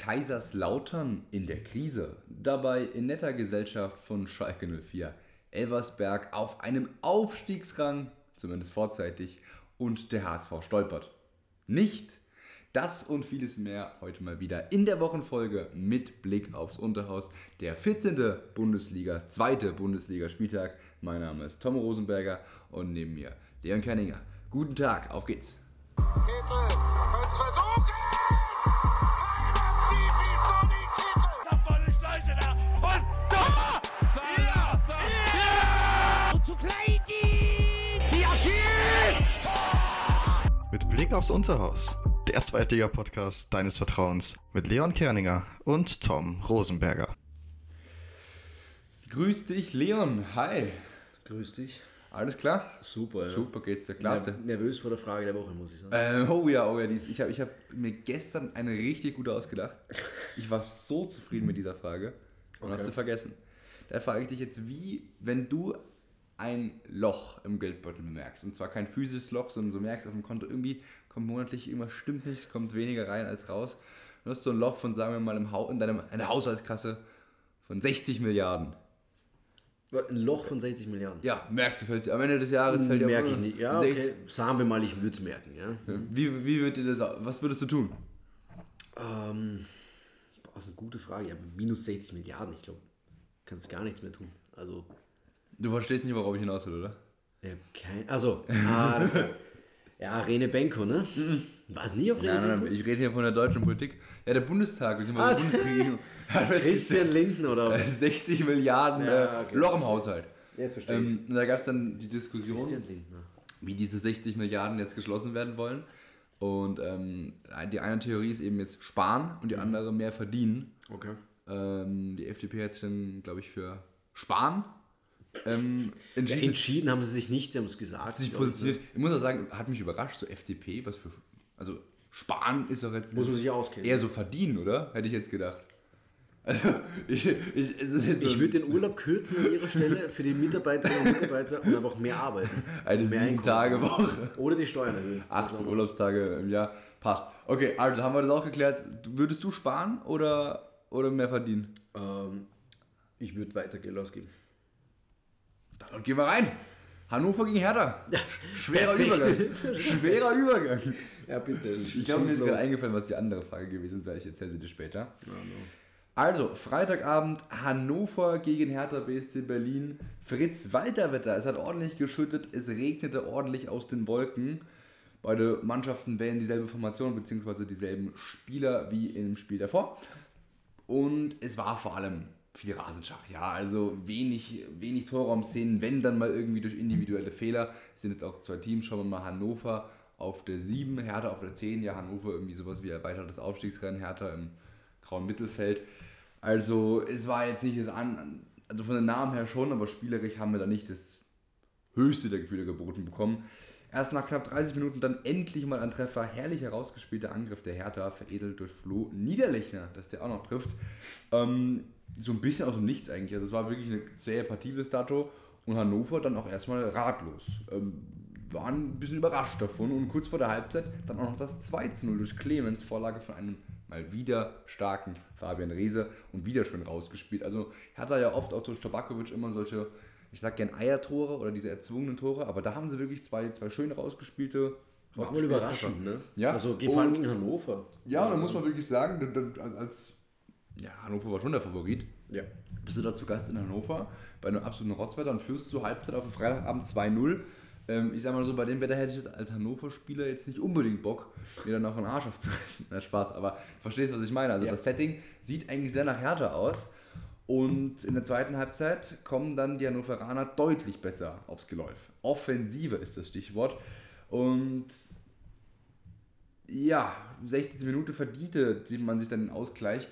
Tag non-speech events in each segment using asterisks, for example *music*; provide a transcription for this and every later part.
Kaiserslautern in der Krise. Dabei in netter Gesellschaft von Schalke 04. Elversberg auf einem Aufstiegsrang, zumindest vorzeitig, und der HSV stolpert. Nicht das und vieles mehr heute mal wieder in der Wochenfolge mit Blick aufs Unterhaus. Der 14. Bundesliga, zweite Bundesliga-Spieltag. Mein Name ist Tom Rosenberger und neben mir Leon Kenninger. Guten Tag, auf geht's. Kittel, Blick aufs Unterhaus, der Zweitliga-Podcast deines Vertrauens mit Leon Kerninger und Tom Rosenberger. Grüß dich, Leon. Hi. Grüß dich. Alles klar? Super, ja. Super geht's dir, klasse. Ner- Nervös vor der Frage der Woche, muss ich sagen. Ähm, oh ja, oh ja, dies. Ich habe ich hab mir gestern eine richtig gute ausgedacht. Ich war so zufrieden mit dieser Frage und Okay. habe sie vergessen. Da frage ich dich jetzt, wie, wenn du ein Loch im Geldbeutel bemerkst, und zwar kein physisches Loch, sondern du merkst auf dem Konto, irgendwie kommt monatlich irgendwas stimmt nicht, es kommt weniger rein als raus. Du hast so ein Loch von, sagen wir mal, im Hau in deinem, eine Haushaltskasse von 60 Milliarden. Ein Loch von 60 Milliarden. Ja, merkst du, fällt, am Ende des Jahres fällt dir Merke ich nicht. Ja, 60 okay. Sagen wir mal, ich würde es merken, ja. Wie, wie wird dir das, was würdest du tun? Ähm, boah, das ist eine gute Frage. Ja, minus 60 Milliarden, ich glaube, kannst gar nichts mehr tun. Also, Du verstehst nicht, worauf ich hinaus will, oder? ja, kein. Also, ah, das *laughs* Ja, Rene Benko, ne? War es nie auf Rene Nein, nein, Benko? ich rede hier von der deutschen Politik. Ja, der Bundestag, beziehungsweise Ah, die Bundesregierung. *laughs* was Christian Linden oder gesagt, 60 Milliarden Ja, äh, okay. Loch im Haushalt. Jetzt verstehe ich's. ähm, und Da gab es dann die Diskussion, Lindner. wie diese 60 Milliarden jetzt geschlossen werden wollen. Und ähm, die eine Theorie ist eben jetzt sparen und die Mhm. andere mehr verdienen. Okay. Ähm, die FDP hat sich dann, glaube ich, für sparen ähm, Ja, entschieden. entschieden haben sie sich nicht, sie haben es gesagt. sich positioniert. Ich muss auch sagen, hat mich überrascht, so FDP, was für. Also, sparen ist doch jetzt. Muss man sich auskennen. Eher so verdienen, oder? Hätte ich jetzt gedacht. Also, ich. ich Ich so würde den Urlaub kürzen an ihrer Stelle für die Mitarbeiterinnen und Mitarbeiter und einfach mehr arbeiten. eine mehr sieben Tage Woche. Oder die Steuern erhöhen. 18 Urlaubstage im Jahr. Passt. Okay, also haben wir das auch geklärt. Würdest du sparen oder, oder mehr verdienen? Ähm, ich würde weiter Geld ausgeben. Dann gehen wir rein. Hannover gegen Hertha. Schwerer. Übergang. Schwerer Übergang. Ja, bitte. Ich glaube, mir ist gerade eingefallen, was die andere Frage gewesen wäre. Ich erzähle sie dir später. Also, Freitagabend Hannover gegen Hertha BSC Berlin. Fritz Walterwetter. Es hat ordentlich geschüttet. Es regnete ordentlich aus den Wolken. Beide Mannschaften wählen dieselbe Formation bzw. dieselben Spieler wie im Spiel davor. Und es war vor allem viel Rasenschach, ja, also wenig, wenig Torraumszenen, wenn dann mal irgendwie durch individuelle Fehler. Es sind jetzt auch zwei Teams, schauen wir mal Hannover auf der 7, Hertha auf der 10, ja, Hannover irgendwie sowas wie erweitertes Aufstiegsrennen, Hertha im grauen Mittelfeld. Also es war jetzt nicht das an, also von den Namen her schon, aber spielerisch haben wir da nicht das höchste der Gefühle geboten bekommen. Erst nach knapp 30 Minuten dann endlich mal ein Treffer. Herrlich herausgespielter Angriff der Hertha, veredelt durch Flo Niederlechner, dass der auch noch trifft. Ähm, so ein bisschen aus dem Nichts eigentlich. Also es war wirklich eine zähe Partie bis dato. Und Hannover dann auch erstmal ratlos. Ähm, waren ein bisschen überrascht davon. Und kurz vor der Halbzeit dann auch noch das 2 zu 0 durch Clemens, Vorlage von einem mal wieder starken Fabian Reese und wieder schön rausgespielt. Also Hertha ja oft auch durch Tabakovic immer solche ich sag gern Eiertore oder diese erzwungenen Tore, aber da haben sie wirklich zwei, zwei schön rausgespielte. War rausgespielte überraschend, ne? Ja. Also geht vor allem gegen Hannover. Ja, und da muss man wirklich sagen, als ja, Hannover war schon der Favorit. Ja. Bist du da zu Gast in Hannover bei einem absoluten Rotzwetter und führst zur Halbzeit auf dem Freitagabend 2-0. Ähm, ich sag mal so, bei dem Wetter hätte ich jetzt als Hannover-Spieler jetzt nicht unbedingt Bock, mir dann auch einen Arsch aufzureißen. *laughs* Na, Spaß, aber verstehst, was ich meine. Also Ja. das Setting sieht eigentlich sehr nach Härte aus. Und in der zweiten Halbzeit kommen dann die Hannoveraner deutlich besser aufs Geläuf. Offensive ist das Stichwort. Und ja, 60. Minute verdiente sieht man sich dann den Ausgleich.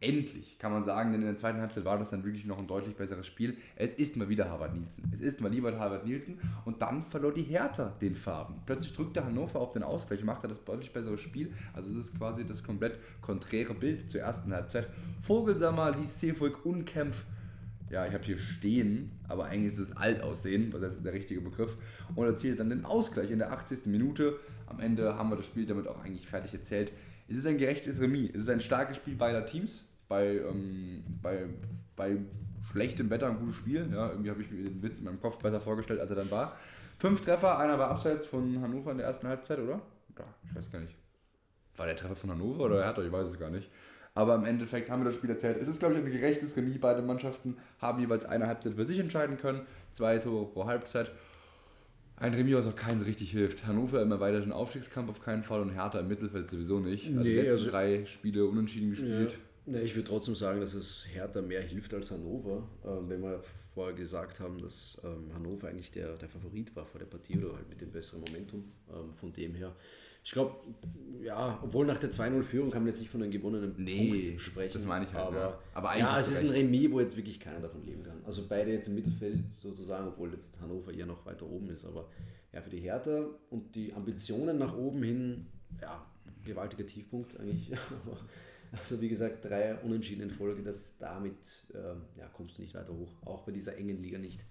Endlich, kann man sagen, denn in der zweiten Halbzeit war das dann wirklich noch ein deutlich besseres Spiel. Es ist mal wieder Harvard Nielsen. Es ist mal lieber Harvard Nielsen und dann verlor die Hertha den Farben. Plötzlich drückte Hannover auf den Ausgleich und machte das deutlich bessere Spiel. Also es ist quasi das komplett konträre Bild zur ersten Halbzeit. Vogelsammer ließ Seevolk Unkämpf ja, ich habe hier stehen, aber eigentlich ist es alt aussehen, was ist der richtige Begriff, und erzielt dann den Ausgleich in der 80. Minute. Am Ende haben wir das Spiel damit auch eigentlich fertig erzählt. Es ist ein gerechtes Remis. Es ist ein starkes Spiel beider Teams. Bei, ähm, bei, bei schlechtem Wetter ein gutes Spiel. Ja, irgendwie habe ich mir den Witz in meinem Kopf besser vorgestellt, als er dann war. Fünf Treffer, einer war abseits von Hannover in der ersten Halbzeit, oder? Ja, ich weiß gar nicht. War der Treffer von Hannover oder Hertha? Ich weiß es gar nicht. Aber im Endeffekt haben wir das Spiel erzählt. Es ist, glaube ich, ein gerechtes Remis. Beide Mannschaften haben jeweils eine Halbzeit für sich entscheiden können. Zwei Tore pro Halbzeit. Ein Remis, was auch keinen so richtig hilft. Hannover immer weiter den Aufstiegskampf auf keinen Fall und Hertha im Mittelfeld sowieso nicht. Also Nee, die letzten also- drei Spiele unentschieden Ja. gespielt. Ne, ich würde trotzdem sagen, dass es Hertha mehr hilft als Hannover, ähm, wenn wir vorher gesagt haben, dass ähm, Hannover eigentlich der, der Favorit war vor der Partie oder halt mit dem besseren Momentum. Ähm, von dem her, ich glaube, ja, obwohl nach der 2-0-Führung kann man jetzt nicht von einem gewonnenen Nee, Punkt sprechen. das meine ich halt, aber, ja. Aber ja, es ist ein. Remis, wo jetzt wirklich keiner davon leben kann. Also beide jetzt im Mittelfeld sozusagen, obwohl jetzt Hannover eher noch weiter oben ist. Aber ja, für die Hertha und die Ambitionen nach oben hin, ja, gewaltiger Tiefpunkt eigentlich. Aber *laughs* also wie gesagt, drei Unentschieden in Folge, das damit ähm, ja, kommst du nicht weiter hoch. Auch bei dieser engen Liga nicht.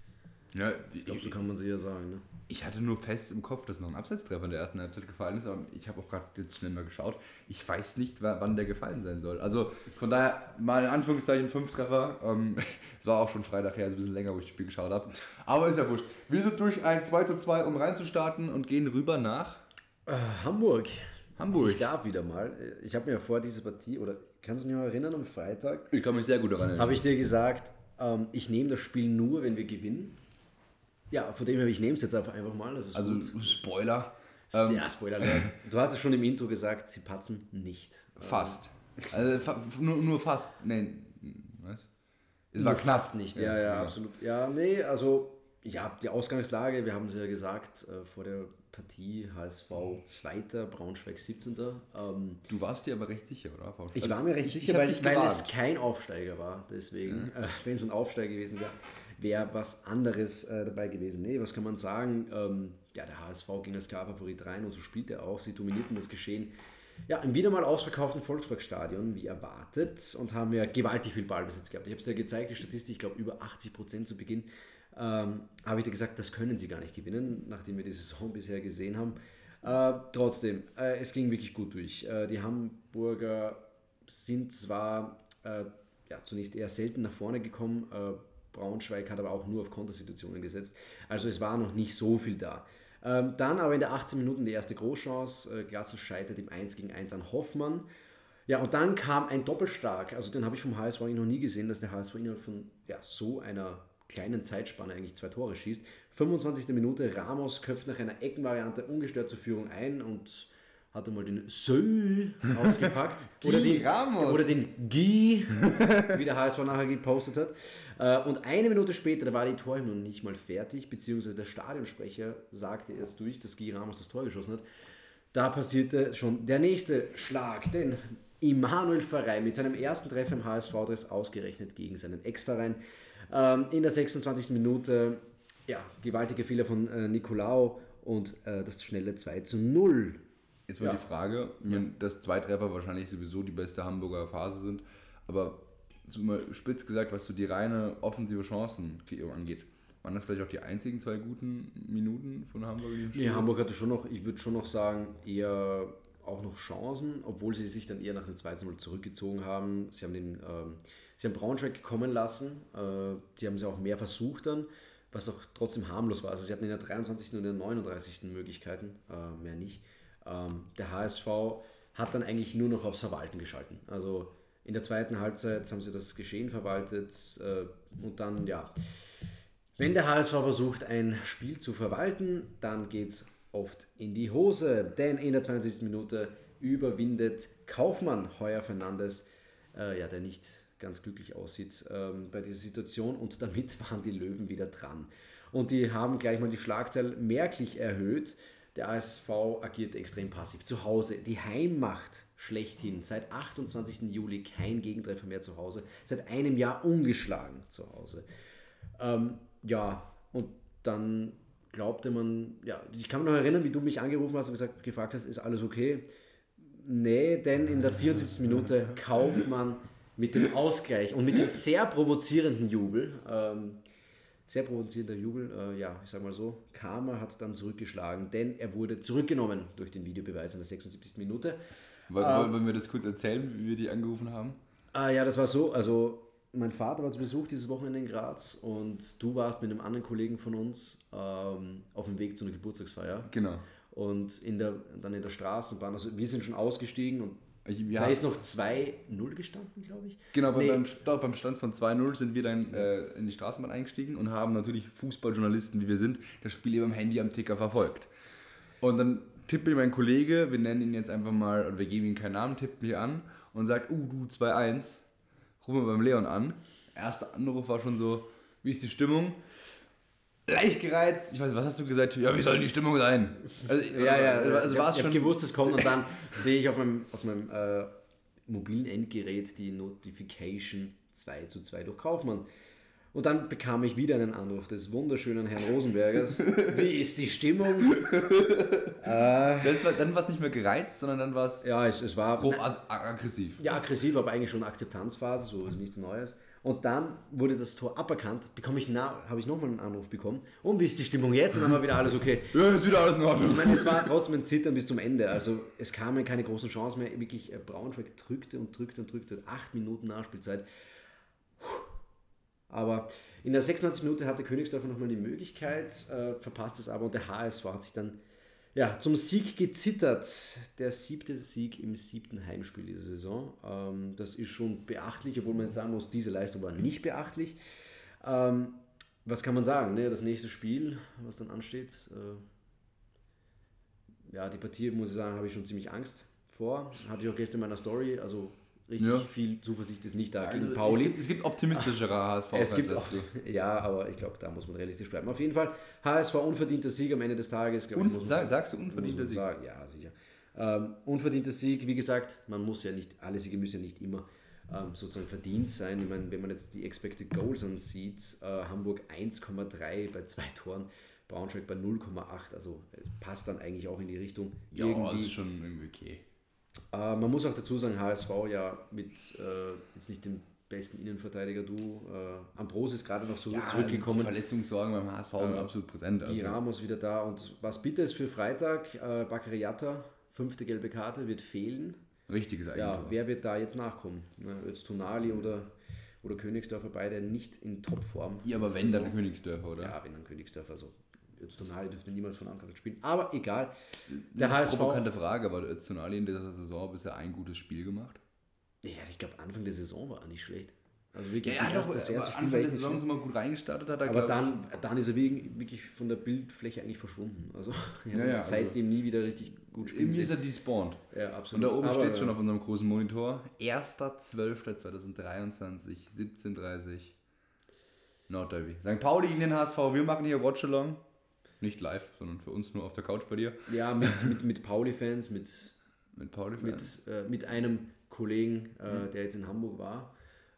Ja, Ich glaube, so kann man sie ja sagen. Ne? Ich hatte nur fest im Kopf, dass noch ein Abseitstreffer in der ersten Halbzeit gefallen ist, aber ich habe auch gerade jetzt schnell mal geschaut. Ich weiß nicht, wa- wann der gefallen sein soll. Also von daher mal in Anführungszeichen fünf Treffer. Ähm, *laughs* Es war auch schon Freitag her, also ein bisschen länger, wo ich das Spiel geschaut habe. Aber ist ja wurscht. Wir sind durch ein 2 zu 2, um reinzustarten und gehen rüber nach Äh, Hamburg. Hamburg. Ich darf wieder mal. Ich habe mir vor dieser Partie, oder kannst du dich noch erinnern, am Freitag, Ich kann mich sehr gut daran erinnern. habe ich dir gesagt, ähm, ich nehme das Spiel nur, wenn wir gewinnen. Ja, von dem her, ich nehme es jetzt einfach mal. Das ist also gut. Spoiler. Ähm, ja, Spoiler alert. Du hast es schon im Intro gesagt, sie patzen nicht. Fast. Also fa nur, nur fast. Nee, was? Es Nur war knapp. fast nicht, ja, ja, absolut. Ja, nee, also, ja, die Ausgangslage, wir haben es ja gesagt, äh, vor der Partie HSV 2., Braunschweig 17. Ähm, Du warst dir aber recht sicher, oder? Ich Also, war mir recht ich- sicher, ich weil, weil es kein Aufsteiger war. Deswegen, äh, *laughs* wenn es ein Aufsteiger gewesen wäre, wäre was anderes äh, dabei gewesen. Nee, was kann man sagen? Ähm, ja, der HSV ging als K-Favorit rein und so spielt er auch. Sie dominierten das Geschehen. Ja, im wieder mal ausverkauften Volksparkstadion, wie erwartet, und haben ja gewaltig viel Ballbesitz gehabt. Ich habe es dir gezeigt, die Statistik, ich glaube über 80% zu Beginn, ähm, habe ich dir gesagt, das können sie gar nicht gewinnen, nachdem wir die Saison bisher gesehen haben. Äh, trotzdem, äh, es ging wirklich gut durch. Äh, die Hamburger sind zwar äh, ja, zunächst eher selten nach vorne gekommen, äh, Braunschweig hat aber auch nur auf Kontersituationen gesetzt, also es war noch nicht so viel da. Ähm, dann aber in der 18 Minuten die erste Großchance, äh, Glasl scheitert im 1 gegen 1 an Hoffmann. Ja, und dann kam ein Doppelstark, also den habe ich vom HSV noch nie gesehen, dass der HSV innerhalb von ja, so einer kleinen Zeitspanne eigentlich zwei Tore schießt. 25. Minute, Ramos köpft nach einer Eckenvariante ungestört zur Führung ein und hat einmal den Sö ausgepackt. *laughs* oder, den, Ramos. oder den Guy, *laughs* wie der HSV nachher gepostet hat. Äh, Und eine Minute später, da war die Torhymne noch nicht mal fertig, beziehungsweise der Stadionsprecher sagte erst durch, dass Guy Ramos das Tor geschossen hat. Da passierte schon der nächste Schlag, denn Immanuel Verein mit seinem ersten Treffer im HSV-Dress ausgerechnet gegen seinen Ex-Verein. Ähm, in der 26. Minute, ja, gewaltiger Fehler von äh, Nicolao und äh, das schnelle 2 zu 0. Jetzt mal Ja. die Frage, wenn das zwei Treffer wahrscheinlich sowieso die beste Hamburger Phase sind, aber so mal spitz gesagt, was so die reine offensive Chancenkreierung angeht, waren das vielleicht auch die einzigen zwei guten Minuten von Hamburg in dem Spiel? Nee, Hamburg hatte schon noch, ich würde schon noch sagen, eher auch noch Chancen, obwohl sie sich dann eher nach dem 2-0 zurückgezogen haben. Sie haben den, ähm, sie haben Braunschweig kommen lassen, äh, sie haben sie auch mehr versucht dann, was auch trotzdem harmlos war. Also sie hatten in der 23. und in der 39. Möglichkeiten, äh, mehr nicht. Ähm, der HSV hat dann eigentlich nur noch aufs Verwalten geschalten. Also in der zweiten Halbzeit haben sie das Geschehen verwaltet äh, und dann, ja, wenn der HSV versucht, ein Spiel zu verwalten, dann geht es oft in die Hose. Denn in der 72. Minute überwindet Kaufmann Heuer Fernandes, äh, ja, der nicht ganz glücklich aussieht ähm, bei dieser Situation. Und damit *laughs* waren die Löwen wieder dran. Und die haben gleich mal die Schlagzahl merklich erhöht. Der ASV agiert extrem passiv. Zu Hause, die Heimmacht schlechthin. Seit 28. Juli kein Gegentreffer mehr zu Hause. Seit einem Jahr ungeschlagen zu Hause. Ähm, ja, und dann glaubte man, ja, ich kann mich noch erinnern, wie du mich angerufen hast und gesagt, gefragt hast, ist alles okay? Nee, denn in der 74. Minute Kaufmann mit dem Ausgleich und mit dem sehr provozierenden Jubel, ähm, sehr provozierender Jubel, äh, ja, ich sag mal so, Karma hat dann zurückgeschlagen, denn er wurde zurückgenommen durch den Videobeweis in der 76. Minute. Woll- Wollen wollen wir das kurz erzählen, wie wir die angerufen haben? Ah, ja, das war so. Also, mein Vater war zu Besuch dieses Wochenende in Graz und du warst mit einem anderen Kollegen von uns ähm, auf dem Weg zu einer Geburtstagsfeier. Genau. Und in der, dann in der Straßenbahn, also wir sind schon ausgestiegen und Wir da ist noch 2-0 gestanden, glaube ich. Genau, Nee. beim, beim Stand von 2-0 sind wir dann äh, in die Straßenbahn eingestiegen und haben natürlich Fußballjournalisten, wie wir sind, das Spiel eben am Handy am Ticker verfolgt. Und dann tippt mir mein Kollege, wir nennen ihn jetzt einfach mal, oder wir geben ihm keinen Namen, tippt mich an und sagt, uh, du 2-1, rufen wir beim Leon an. Erster Anruf war schon so, wie ist die Stimmung? Leicht gereizt, ich weiß nicht, was hast du gesagt? Ja, wie soll die Stimmung sein? Also, *laughs* Ja, ja, also, also ich war habe es schon. hab gewusst, es kommt und dann *laughs* sehe ich auf meinem, auf meinem äh, mobilen Endgerät die Notification 2 zu 2 durch Kaufmann. Und dann bekam ich wieder einen Anruf des wunderschönen Herrn Rosenbergers. *laughs* Wie ist die Stimmung? Das war, dann war es nicht mehr gereizt, sondern dann war es Ja, es, es war grob ag- aggressiv. ja, aggressiv, aber eigentlich schon Akzeptanzphase, so ist nichts Neues. Und dann wurde das Tor aberkannt, bekomme ich habe ich nochmal einen Anruf bekommen. Und wie ist die Stimmung jetzt? Und dann war wieder alles okay. Ja, ist wieder alles in Ordnung. Ich meine, es war trotzdem ein Zittern bis zum Ende. Also es kamen keine großen Chancen mehr. Wirklich, äh, Braunschweig drückte und drückte und drückte. Acht Minuten Nachspielzeit. Puh. Aber in der 96 Minute hatte Königsdorfer nochmal die Möglichkeit, äh, verpasst es aber und der HSV hat sich dann ja, zum Sieg gezittert. Der siebte Sieg im siebten Heimspiel dieser Saison. Ähm, das ist schon beachtlich, obwohl man jetzt sagen muss, diese Leistung war nicht beachtlich. Ähm, was kann man sagen? Ne? Das nächste Spiel, was dann ansteht, äh, ja, die Partie, muss ich sagen, habe ich schon ziemlich Angst vor. Hatte ich auch gestern in meiner Story. Also richtig Ja. viel Zuversicht ist nicht da Also, gegen Pauli. Es gibt, es gibt optimistischere *laughs* HSV. Es gibt auch, ja, aber ich glaube, da muss man realistisch bleiben. Auf jeden Fall, HSV unverdienter Sieg am Ende des Tages. glaub muss man sagst du unverdienter Sieg? sagen, ja, sicher. Ähm, unverdienter Sieg, wie gesagt, man muss ja nicht, alle Siege müssen ja nicht immer ähm, sozusagen verdient sein. Ich meine, wenn man jetzt die Expected Goals ansieht, äh, Hamburg 1,3 bei zwei Toren, Braunschweig bei 0,8, also äh, passt dann eigentlich auch in die Richtung. Ja, irgendwie. ist schon irgendwie okay. Äh, man muss auch dazu sagen, HSV ja mit äh, jetzt nicht dem besten Innenverteidiger, du, äh, Ambros ist gerade noch so Ja, zurückgekommen. Die Verletzungssorgen beim HSV sind absolut präsent. Die Also. Ramos wieder da und was bitter ist für Freitag, äh, Bakary Yatta, fünfte gelbe Karte, wird fehlen. Richtiges Ja, Eigentor. wer wird da jetzt nachkommen? Ne, jetzt Tonali oder, oder Königsdörfer, beide nicht in Topform. Ja, aber wenn, dann Königsdörfer, oder? Ja, wenn dann Königsdörfer, also jetzt Tonali dürfte niemals von Anfang an spielen. Aber egal. Der Eine HSV, Provokante Frage, aber Öztunali in dieser Saison bisher ein gutes Spiel gemacht? ja, ich glaube Anfang der Saison war er nicht schlecht. Also wirklich, Ja, das aber erste Spiel Anfang der Saison sind wir gut reingestartet hat. er, Aber dann, dann ist er wirklich, von der Bildfläche eigentlich verschwunden. Also *laughs* Ja, ja, also- seitdem nie wieder richtig gut spielen. irgendwie ist er despawned. Ja, Und absolut. da oben Aber, steht schon äh, auf unserem großen Monitor: 1.12.2023, 17.30 Nordderby. St. Pauli gegen den HSV. Wir machen hier Watchalong. Nicht live, sondern für uns nur auf der Couch bei dir. Ja, mit, mit, mit Pauli-Fans, mit, Mit Pauli mit, äh, mit einem Kollegen, äh, der jetzt in Hamburg war,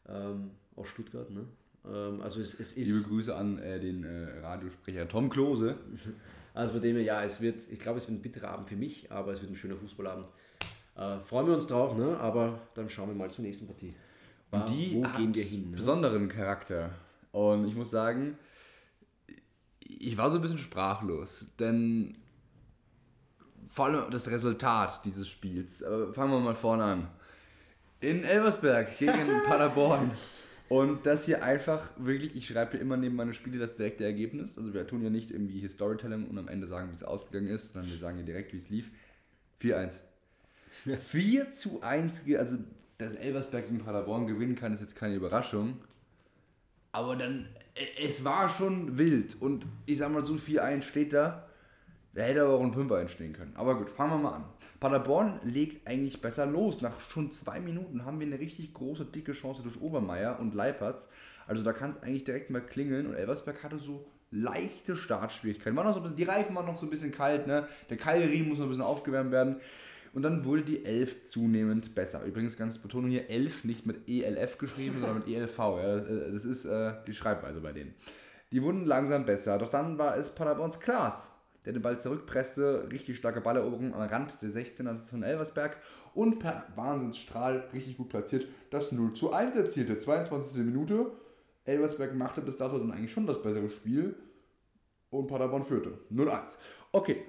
ähm, aus Stuttgart. Ne? Ähm, also es, es Liebe ist, Grüße an äh, den äh, Radiosprecher Tom Klose. *laughs* also von dem her, ja, es wird, ich glaube, es wird ein bitterer Abend für mich, aber es wird ein schöner Fußballabend. Äh, freuen wir uns drauf, ne? aber dann schauen wir mal zur nächsten Partie. Und die Wo gehen wir hin? Ne? besonderen Charakter. Und ich muss sagen, ich war so ein bisschen sprachlos, denn vor allem das Resultat dieses Spiels. Aber fangen wir mal vorne an. In Elversberg gegen *laughs* Paderborn. Und das hier einfach wirklich, ich schreibe hier immer neben meine Spiele das direkte Ergebnis. Also wir tun ja nicht irgendwie hier Storytelling und am Ende sagen, wie es ausgegangen ist, sondern wir sagen hier direkt, wie es lief. 4-1. 4 zu 1, ge- also dass Elversberg gegen Paderborn gewinnen kann, ist jetzt keine Überraschung. Aber dann, es war schon wild. Und ich sag mal, so 4-1 steht da. Da hätte aber auch ein 5-1 stehen können. Aber gut, fangen wir mal an. Paderborn legt eigentlich besser los. Nach schon zwei Minuten haben wir eine richtig große, dicke Chance durch Obermeier und Leipertz. Also da kann es eigentlich direkt mal klingeln. Und Elversberg hatte so leichte Startschwierigkeiten. War noch so bisschen, die Reifen waren noch so ein bisschen kalt. Ne? Der Keilriemen muss noch ein bisschen aufgewärmt werden. Und dann wurde die 11 zunehmend besser. Übrigens ganz Betonung hier 11 nicht mit ELF geschrieben, sondern mit ELV. Ja, das ist äh, die Schreibweise bei denen. Die wurden langsam besser. Doch dann war es Paderborns Klaas, der den Ball zurückpresste. Richtig starke Balleroberung am Rand der 16er von Elversberg. Und per Wahnsinnsstrahl richtig gut platziert das 0 zu 1 erzielte. 22. Minute. Elversberg machte bis dato dann eigentlich schon das bessere Spiel. Und Paderborn führte. 0-1. Okay.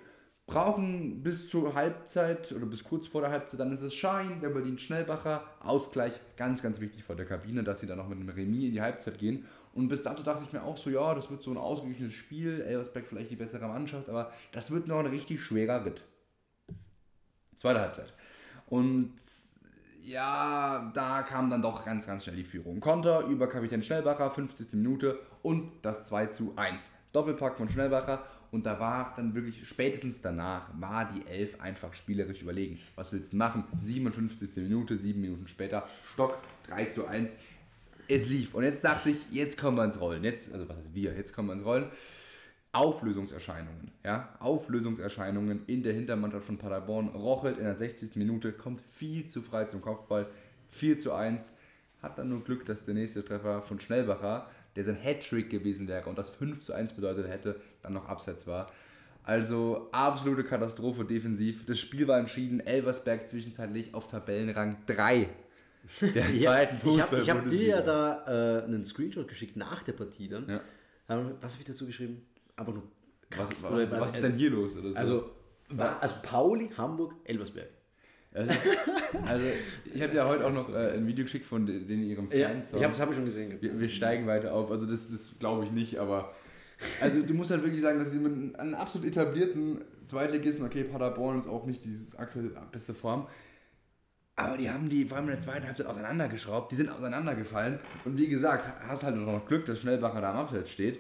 Brauchen bis zur Halbzeit oder bis kurz vor der Halbzeit, dann ist es Schein, der bedient Schnellbacher, Ausgleich, ganz, ganz wichtig vor der Kabine, dass sie dann noch mit einem Remis in die Halbzeit gehen. Und bis dato dachte ich mir auch so, ja, das wird so ein ausgeglichenes Spiel, Elversberg vielleicht die bessere Mannschaft, aber das wird noch ein richtig schwerer Ritt. Zweite Halbzeit. Und ja, da kam dann doch ganz, ganz schnell die Führung. Konter über Kapitän Schnellbacher, 50. Minute und das 2 zu 1. Doppelpack von Schnellbacher und da war dann wirklich spätestens danach war die Elf einfach spielerisch überlegen. Was willst du machen? 57. Minute, 7 Minuten später, Stock 3 zu 1. Es lief. Und jetzt dachte ich, jetzt kommen wir ins Rollen. Jetzt, also was ist wir? Jetzt kommen wir ins Rollen. Auflösungserscheinungen, ja, Auflösungserscheinungen in der Hintermannschaft von Paderborn. Rochelt in der 60. Minute, kommt viel zu frei zum Kopfball, 4 zu 1. Hat dann nur Glück, dass der nächste Treffer von Schnellbacher, der sein Hattrick gewesen wäre und das 5 zu 1 bedeutet hätte, dann noch abseits war. Also absolute Katastrophe defensiv. Das Spiel war entschieden. Elversberg zwischenzeitlich auf Tabellenrang 3 *laughs* der Ja, zweiten ich habe hab dir ja da äh, einen Screenshot geschickt nach der Partie dann. Ja. Ähm, was habe ich dazu geschrieben? Aber nur krass. Was, Oder was, was ist denn hier los? So? Also, also Pauli, Hamburg, Elversberg. Also, also ich habe ja heute auch noch äh, ein Video geschickt von den, den ihrem Ja, Fans. ich habe hab ich schon gesehen. wir, wir steigen weiter auf. Also das, das glaube ich nicht, aber also du musst halt wirklich sagen, dass sie mit einem- absolut etablierten Zweitligisten, okay, Paderborn ist auch nicht die aktuelle beste Form, aber die haben die vor allem in der zweiten Halbzeit auseinandergeschraubt, die sind auseinandergefallen und wie gesagt, hast halt noch Glück, dass Schnellbacher da am Abseits steht.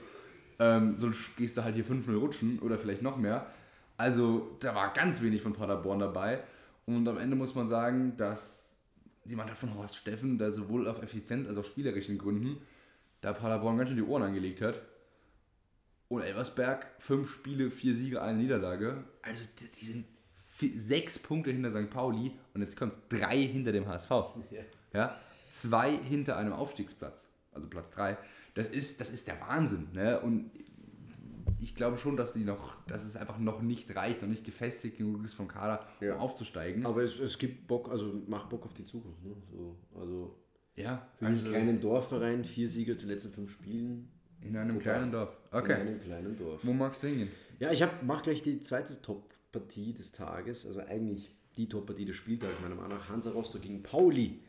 Ähm, sonst gehst du halt hier 5-0 rutschen oder vielleicht noch mehr. Also da war ganz wenig von Paderborn dabei. Und am Ende muss man sagen, dass die Mannschaft von Horst Steffen da sowohl auf Effizienz als auch spielerischen Gründen da Paderborn ganz schön die Ohren angelegt hat. Und Elversberg, fünf Spiele, vier Siege, eine Niederlage. Also die, die sind vi- sechs Punkte hinter St. Pauli und jetzt kommt drei hinter dem HSV. Ja. Zwei hinter einem Aufstiegsplatz, also Platz drei. Das ist, das ist der Wahnsinn. Ne? Und ich glaube schon, dass die noch, dass es einfach noch nicht reicht, noch nicht gefestigt genug ist vom Kader, Ja. um aufzusteigen. Aber es, es gibt Bock, also macht Bock auf die Zukunft. Ne? So, also ja, für also einen kleinen Dorfverein, vier Sieger zu den letzten fünf Spielen. in einem kleinen Dorf. In Okay. einem kleinen Dorf. Wo magst du hingehen? Ja, ich mache gleich die zweite Top-Partie des Tages, also eigentlich die Top-Partie des Spieltags, meiner Meinung nach. Hansa Rostock gegen Pauli.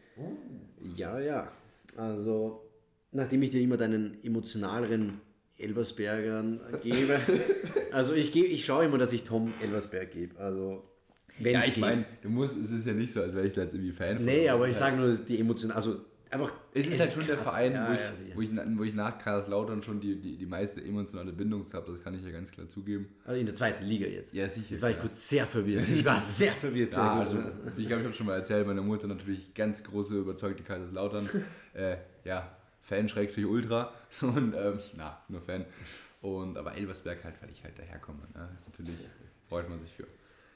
Ja, ja. Also, nachdem ich dir immer deinen emotionaleren Elversbergern gebe, *laughs* also ich, gebe, ich schaue immer, dass ich Tom Elversberg gebe. Also, wenn Ja, es ich meine, du musst, es ist ja nicht so, als wäre ich da jetzt irgendwie Fan von. nee, aber ich Es ist sage nur, dass die emotional, also einfach. Es ist halt schon der krass. Verein, Ja, wo, ich, ja, sicher. wo, ich, wo ich nach Kaiserslautern schon die, die, die meiste emotionale Bindung zu habe, das kann ich ja ganz klar zugeben. Also in der zweiten Liga jetzt. Ja, sicher, Jetzt war ich kurz sehr verwirrt. Ich war *laughs* sehr verwirrt. Sehr Ja, gut. also, ich glaube, ich habe schon mal erzählt, meine Mutter natürlich ganz große, überzeugte Kaiserslautern. *laughs* äh, ja, Fan, Schrägstrich, Ultra. *laughs* Und, ähm, na, nur Fan. Und, aber Elversberg halt, weil ich halt daherkomme. Ne? Das ist natürlich, freut man sich für.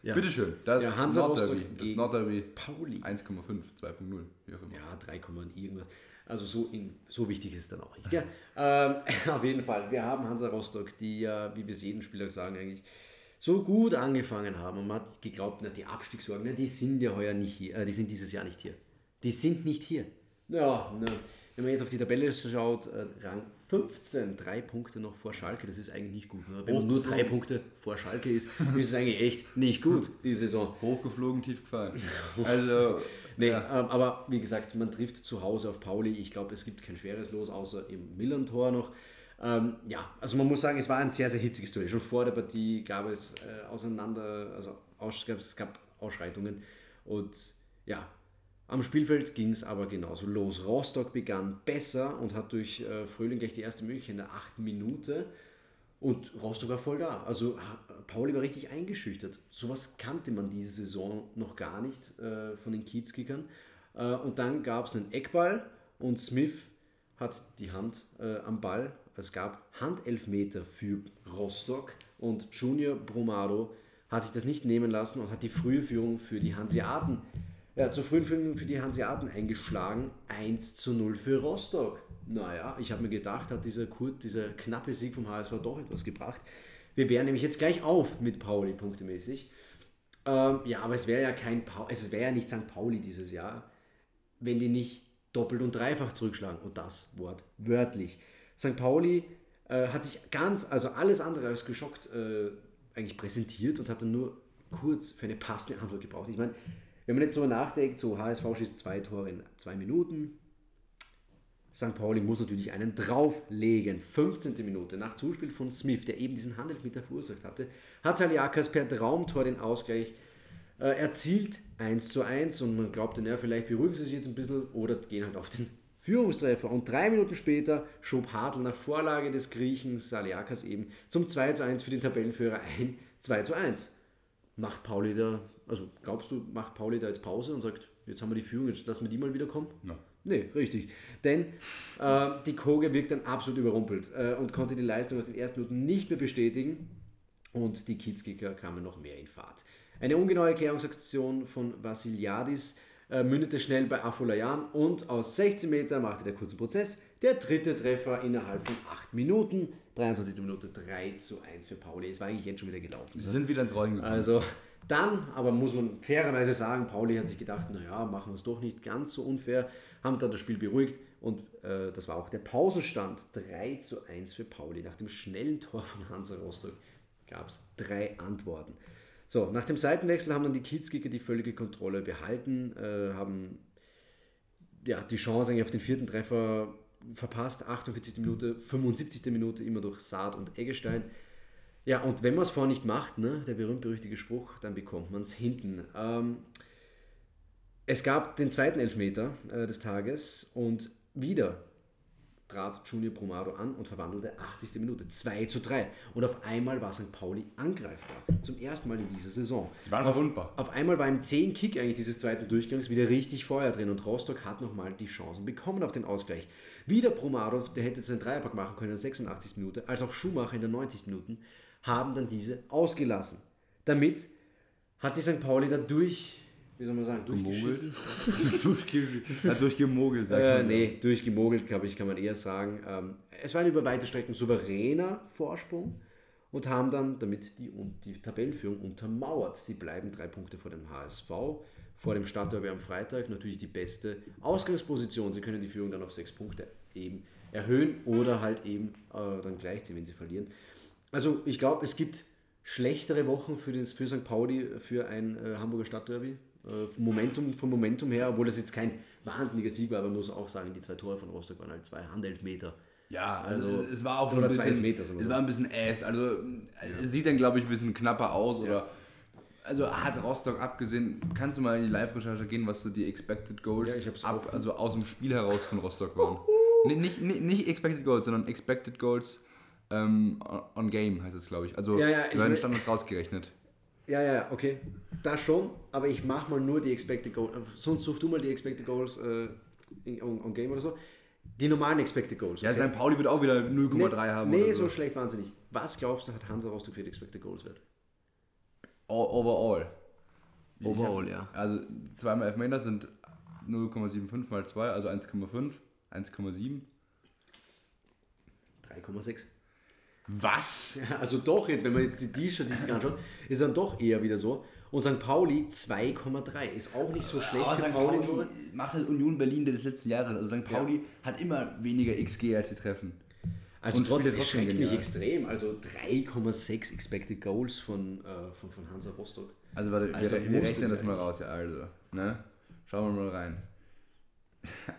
Ja. Bitteschön, das Ja, Hansa Nordderby. Das Nordderby Pauli. 1,5, 2.0, wie auch immer. Ja, 3, Komma irgendwas. Also so, in, so wichtig ist es dann auch nicht. Ja, *laughs* ähm, *laughs* auf jeden Fall. Wir haben Hansa Rostock, die ja, wie wir es jeden Spieltag sagen, eigentlich so gut angefangen haben. Und man hat geglaubt, na, die Abstiegssorgen, na, die sind ja heuer nicht hier. Äh, die sind dieses Jahr nicht hier. Die sind nicht hier. Ja, na, wenn man jetzt auf die Tabelle schaut, äh, Rang 15, drei Punkte noch vor Schalke, das ist eigentlich nicht gut. Ne? Wenn man nur drei Punkte vor Schalke ist, *laughs* ist es eigentlich echt nicht gut, die Saison. Hochgeflogen, tief gefallen. *laughs* Also, Nee, ja. ähm, aber wie gesagt, man trifft zu Hause auf Pauli. Ich glaube, es gibt kein schweres Los, außer im Millern-Tor noch. Ähm, ja, also man muss sagen, es war ein sehr, sehr hitziges Duell. Schon vor der Partie gab es äh, auseinander, also aus, es gab Ausschreitungen. Und ja, am Spielfeld ging es aber genauso los. Rostock begann besser und hat durch äh, Fröhling gleich die erste Möglichkeit in der achten Minute. Und Rostock war voll da. Also Pauli war richtig eingeschüchtert. Sowas kannte man diese Saison noch gar nicht äh, von den Kiezkickern. Äh, und dann gab es einen Eckball und Smith hat die Hand äh, am Ball. Es gab Handelfmeter für Rostock und Junior Brumado hat sich das nicht nehmen lassen und hat die frühe Führung für die Hanseaten, ja, zur frühen Führung für die Hanseaten eingeschlagen. 1 zu 0 für Rostock. Naja, ich habe mir gedacht, hat dieser, Kurt, dieser knappe Sieg vom HSV doch etwas gebracht. Wir wären nämlich jetzt gleich auf mit Pauli punktemäßig. Ähm, ja, aber es wäre ja kein Pauli, es wäre ja nicht St. Pauli dieses Jahr, wenn die nicht doppelt und dreifach zurückschlagen. Und das Wort wörtlich. St. Pauli äh, hat sich ganz, also alles andere als geschockt äh, eigentlich präsentiert und hat dann nur kurz für eine passende Antwort gebraucht. Ich meine, wenn man jetzt so nachdenkt, so HSV schießt zwei Tore in zwei Minuten, St. Pauli muss natürlich einen drauflegen. 15. Minute nach Zuspiel von Smith, der eben diesen Handelfmeter verursacht hatte, hat Saliakas per Traumtor den Ausgleich äh, erzielt. 1 zu 1 und man glaubte, naja, vielleicht beruhigen sie sich jetzt ein bisschen oder gehen halt auf den Führungstreffer. Und drei Minuten später schob Hartl nach Vorlage des Griechen Saliakas eben zum 2 zu 1 für den Tabellenführer ein. 2 zu 1. Macht Pauli da, also glaubst du, macht Pauli da jetzt Pause und sagt, jetzt haben wir die Führung, jetzt lassen wir die mal wieder kommen? No. Nee, richtig. Denn äh, die Koge wirkt dann absolut überrumpelt äh, und konnte die Leistung aus den ersten Minuten nicht mehr bestätigen. Und die Kiezkicker kamen noch mehr in Fahrt. Eine ungenaue Erklärungsaktion von Vassiliadis äh, mündete schnell bei Afolayan und aus 16 Meter machte der kurzen Prozess der dritte Treffer innerhalb von 8 Minuten. 23. Minute 3 zu 1 für Pauli. Es war eigentlich jetzt schon wieder gelaufen. Sie sind wieder ins Rollen gekommen. Also dann, aber muss man fairerweise sagen, Pauli hat sich gedacht, naja, machen wir es doch nicht ganz so unfair, haben dann das Spiel beruhigt und äh, das war auch der Pausenstand. 3 zu 1 für Pauli. Nach dem schnellen Tor von Hansa Rostock gab es drei Antworten. So, nach dem Seitenwechsel haben dann die Kiezkicker die völlige Kontrolle behalten, äh, haben ja, die Chance eigentlich auf den vierten Treffer verpasst. 48. Minute, 75. Minute immer durch Saad und Eggestein. Ja, und wenn man es vorher nicht macht, ne, der berühmt-berüchtigte Spruch, dann bekommt man es hinten. Ähm, es gab den zweiten Elfmeter äh, des Tages und wieder trat Junior Brumado an und verwandelte 80. Minute 2 zu 3. Und auf einmal war St. Pauli angreifbar. Zum ersten Mal in dieser Saison. Sie waren verwundbar. Auf einmal war im 10 Kick eigentlich dieses zweiten Durchgangs wieder richtig Feuer drin und Rostock hat nochmal die Chancen bekommen auf den Ausgleich. Wieder Brumado, der hätte seinen Dreierpack machen können in der 86. Minute, als auch Schumacher in der 90. Minute, haben dann diese ausgelassen. Damit hat die St. Pauli da durch, wie soll man sagen, durchgeschissen. *laughs* Durchge ja, durchgemogelt, sag Äh, ich mal. nee, durchgemogelt, glaube ich, kann man eher sagen. Ähm, es war ein über weite Strecken souveräner Vorsprung und haben dann damit die, die Tabellenführung untermauert. Sie bleiben drei Punkte vor dem HSV, vor dem Stadtderby am Freitag. Natürlich die beste Ausgangsposition. Sie können die Führung dann auf sechs Punkte eben erhöhen oder halt eben äh, dann gleichziehen, wenn sie verlieren. Also ich glaube, es gibt schlechtere Wochen für, das, für St. Pauli, für ein äh, Hamburger Stadtderby. Äh, vom Momentum, vom Momentum her, obwohl das jetzt kein wahnsinniger Sieg war, aber man muss auch sagen, die zwei Tore von Rostock waren halt zwei Handelfmeter. Ja, also, Also- es war auch oder ein zwei bisschen, wir es war ein bisschen ass. Also es sieht dann glaube ich ein bisschen knapper aus oder also hat Rostock abgesehen, kannst du mal in die Live-Recherche gehen, was so die Expected Goals Ja, ab, also aus dem Spiel heraus von Rostock waren. Nee, nicht, nicht, nicht Expected Goals, sondern Expected Goals ähm, on- on Game heißt es glaube ich. Also Ja, ja, ich werden mein- Standards rausgerechnet. Ja, ja, okay. Das schon, aber ich mache mal nur die Expected Goals. Sonst such du mal die Expected Goals äh, in, on, on Game oder so. Die normalen Expected Goals. Ja, okay? St. Pauli wird auch wieder 0,3 haben. Nee, oder so schlecht waren sie nicht. Was glaubst du, hat Hansa Rostock für die Expected Goals wert? All, overall. Overall, Ich ja. hab- Also zweimal Elfmeter sind 0,75 mal 2, also 1,5, 1,7. 3,6. Was? Ja, *laughs* also doch, jetzt, wenn man jetzt die, Statistik anschaut, ist dann doch eher wieder so. Und St. Pauli 2,3. Ist auch nicht so schlecht Aber St. Pauli. Pauli macht halt Union Berlin des letzten Jahres. Also St. Pauli hat immer weniger XG als sie treffen. Also Und trotzdem, trotzdem schreckt mich extrem. Also 3,6 Expected Goals von, äh, von, von Hansa Rostock. Also warte, Alter, wir, wir rechnen das das mal raus, ja, also. Ne? Schauen wir mal rein.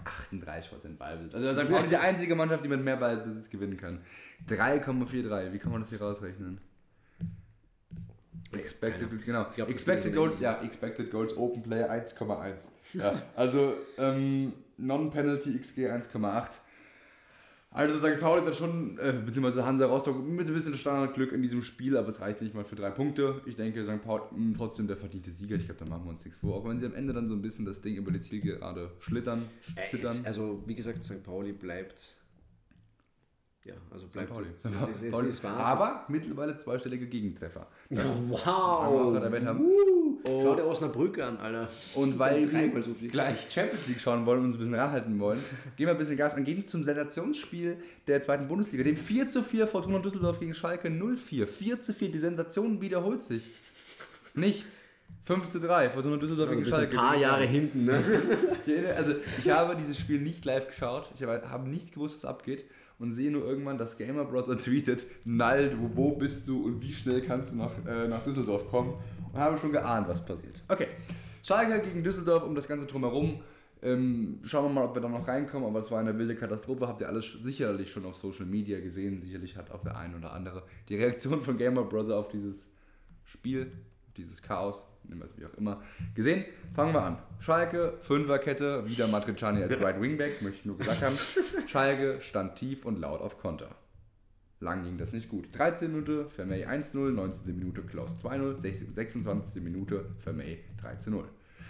38 Prozent Ballbesitz. Also St. Pauli die einzige Mannschaft, die mit mehr Ballbesitz gewinnen kann. 3,43. Wie kann man das hier rausrechnen? Expected, genau. glaub, das expected geht Goals, ja, Expected Goals Open Player 1,1. Ja, also ähm, Non-Penalty XG 1,8. Also St. Pauli hat schon, äh, beziehungsweise Hansa Rostock mit ein bisschen Standardglück in diesem Spiel, aber es reicht nicht mal für drei Punkte. Ich denke, St. Pauli mh, trotzdem der verdiente Sieger. Ich glaube, da machen wir uns nichts vor. Auch wenn sie am Ende dann so ein bisschen das Ding über die Zielgerade schlittern, Äh, zittern. ist, also, wie gesagt, St. Pauli bleibt. Ja, also bleibt. Pauli. Das, das, das Pauli. ist Wahnsinn. aber mittlerweile zweistellige Gegentreffer. Das wow! auch der Welt haben. Schau dir Osnabrück an, Alter. Und weil wir so viel. gleich Champions League schauen wollen und uns ein bisschen ranhalten wollen, *laughs* geben wir ein bisschen Gas und gehen zum Sensationsspiel der zweiten Bundesliga, dem 4 zu 4 Fortuna Düsseldorf gegen Schalke 04. 4 zu 4, die Sensation wiederholt sich. Nicht 5 zu 3, Fortuna Düsseldorf gegen bist ein Schalke. paar Jahre hinten, ne? *laughs* Also ich habe dieses Spiel nicht live geschaut, ich habe, habe nicht gewusst, was abgeht. und sehe nur irgendwann, dass Gamer Brother tweetet, Nald, wo, wo bist du und wie schnell kannst du nach, äh, nach Düsseldorf kommen? Habe schon geahnt, was passiert. Okay, Schalke gegen Düsseldorf um das Ganze drumherum. Ähm, schauen wir mal, ob wir da noch reinkommen, aber es war eine wilde Katastrophe. Habt ihr alles sicherlich schon auf Social Media gesehen. Sicherlich hat auch der ein oder andere die Reaktion von Gamer Brother auf dieses Spiel, dieses Chaos, nehmen wir es wie auch immer, gesehen. Fangen wir an. Schalke, Fünferkette, wieder Matriciani als *laughs* Right Wingback, möchte ich nur gesagt haben. Schalke stand tief und laut auf Konter. Lang ging das nicht gut. 13 Minute, Vermey 1-0, 19. Minute Klaus 2-0, 26. Minute Vermey 13-0.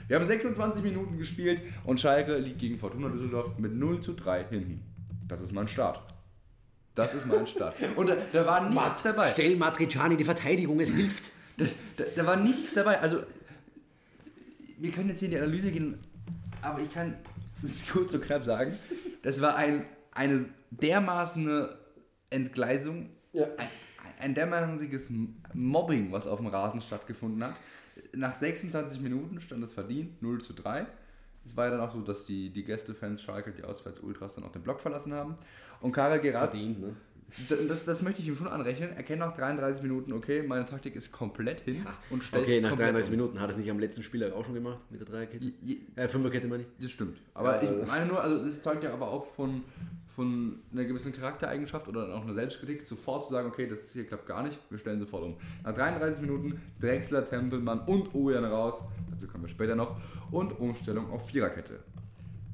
Wir haben 26 Minuten gespielt und Schalke liegt gegen Fortuna Düsseldorf mit 0 zu 3 hinten. Das ist mein Start. Das ist mein Start. *laughs* Und da, da war nichts dabei. Stell Matriciani die Verteidigung, es hilft. Da, da, da war nichts dabei. Also, wir können jetzt hier in die Analyse gehen, aber ich kann es *laughs* kurz und knapp sagen. Das war ein, eine dermaßen Entgleisung, Ja. ein, ein dermaßiges Mobbing, was auf dem Rasen stattgefunden hat. Nach 26 Minuten stand es verdient, 0 zu 3. Es war ja dann auch so, dass die, die Gästefans Schalke, die Auswärts-Ultras, dann auch den Block verlassen haben. Und Karel Geratz, Verdient, ne? Das, das möchte ich ihm schon anrechnen. Er kennt nach 33 Minuten, okay, meine Taktik ist komplett hin und stellt Okay, nach komplett 33 um. Minuten hat es nicht am letzten Spieltag auch schon gemacht mit der Dreierkette? Je- Äh, Fünferkette meine ich. Das stimmt. Aber Ja, ich meine nur, also das zeugt ja aber auch von, von einer gewissen Charaktereigenschaft oder auch einer Selbstkritik, sofort zu sagen, okay, das hier klappt gar nicht, wir stellen sofort um. Nach 33 Minuten Drexler, Tempelmann und Ojan raus, dazu kommen wir später noch, und Umstellung auf Viererkette.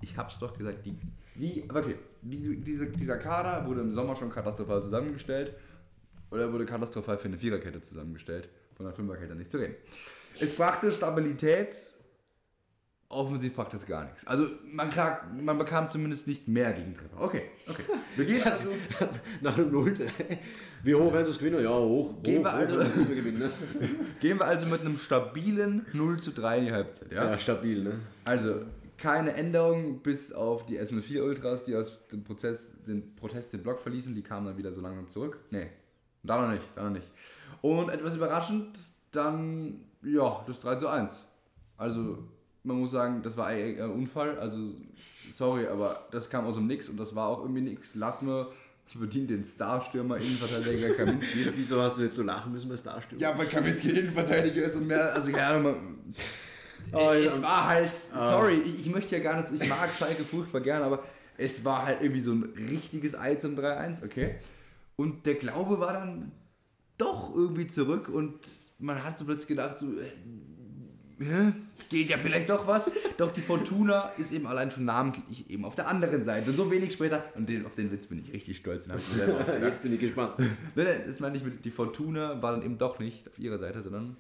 Ich hab's doch gesagt, die, wie, okay, wie, diese, dieser Kader wurde im Sommer schon katastrophal zusammengestellt oder wurde katastrophal für eine Viererkette zusammengestellt, von einer Fünferkette nicht zu reden. Es brachte Stabilität, offensiv es gar nichts. Also man, klag, man bekam zumindest nicht mehr Gegentreffer. Okay, okay. Wir gehen *laughs* also, *laughs* Nach dem 0-3. Wie hoch werden es gewinnen? Ja, hoch. hoch Gehen wir hoch, also- werden wir gewinnen, ne? *laughs* gehen wir also mit einem stabilen 0 zu 3 in die Halbzeit. Ja? Ja, stabil, ne? Also keine Änderung bis auf die S04 Ultras, die aus dem Prozess, den Protest den Block verließen, die kamen dann wieder so langsam zurück. Nee, da noch nicht, da noch nicht. Und etwas überraschend, dann, ja, das 3 zu 1. Also, man muss sagen, das war ein Unfall, also, sorry, aber das kam aus dem Nix und das war auch irgendwie nix. Lass mir bedient den Starstürmer, Innenverteidiger *laughs* Kaminski. Wieso hast du jetzt so lachen müssen bei Starstürmer? Ja, weil Kaminski Innenverteidiger ist und mehr, also keine Ahnung, man- Oh, ja. es war halt, sorry, ich, ich möchte ja gar nicht, ich mag Schalke furchtbar gern, aber es war halt irgendwie so ein richtiges Ei zum 3-1, okay? Und der Glaube war dann doch irgendwie zurück und man hat so plötzlich gedacht, so, hä? geht ja vielleicht doch was. Doch die Fortuna ist eben allein schon namentlich eben auf der anderen Seite. Und so wenig später, und den, auf den Witz bin ich richtig stolz, den ich selber. *laughs* Jetzt bin ich gespannt. Nein, nein, das meine ich mit, die Fortuna war dann eben doch nicht auf ihrer Seite, sondern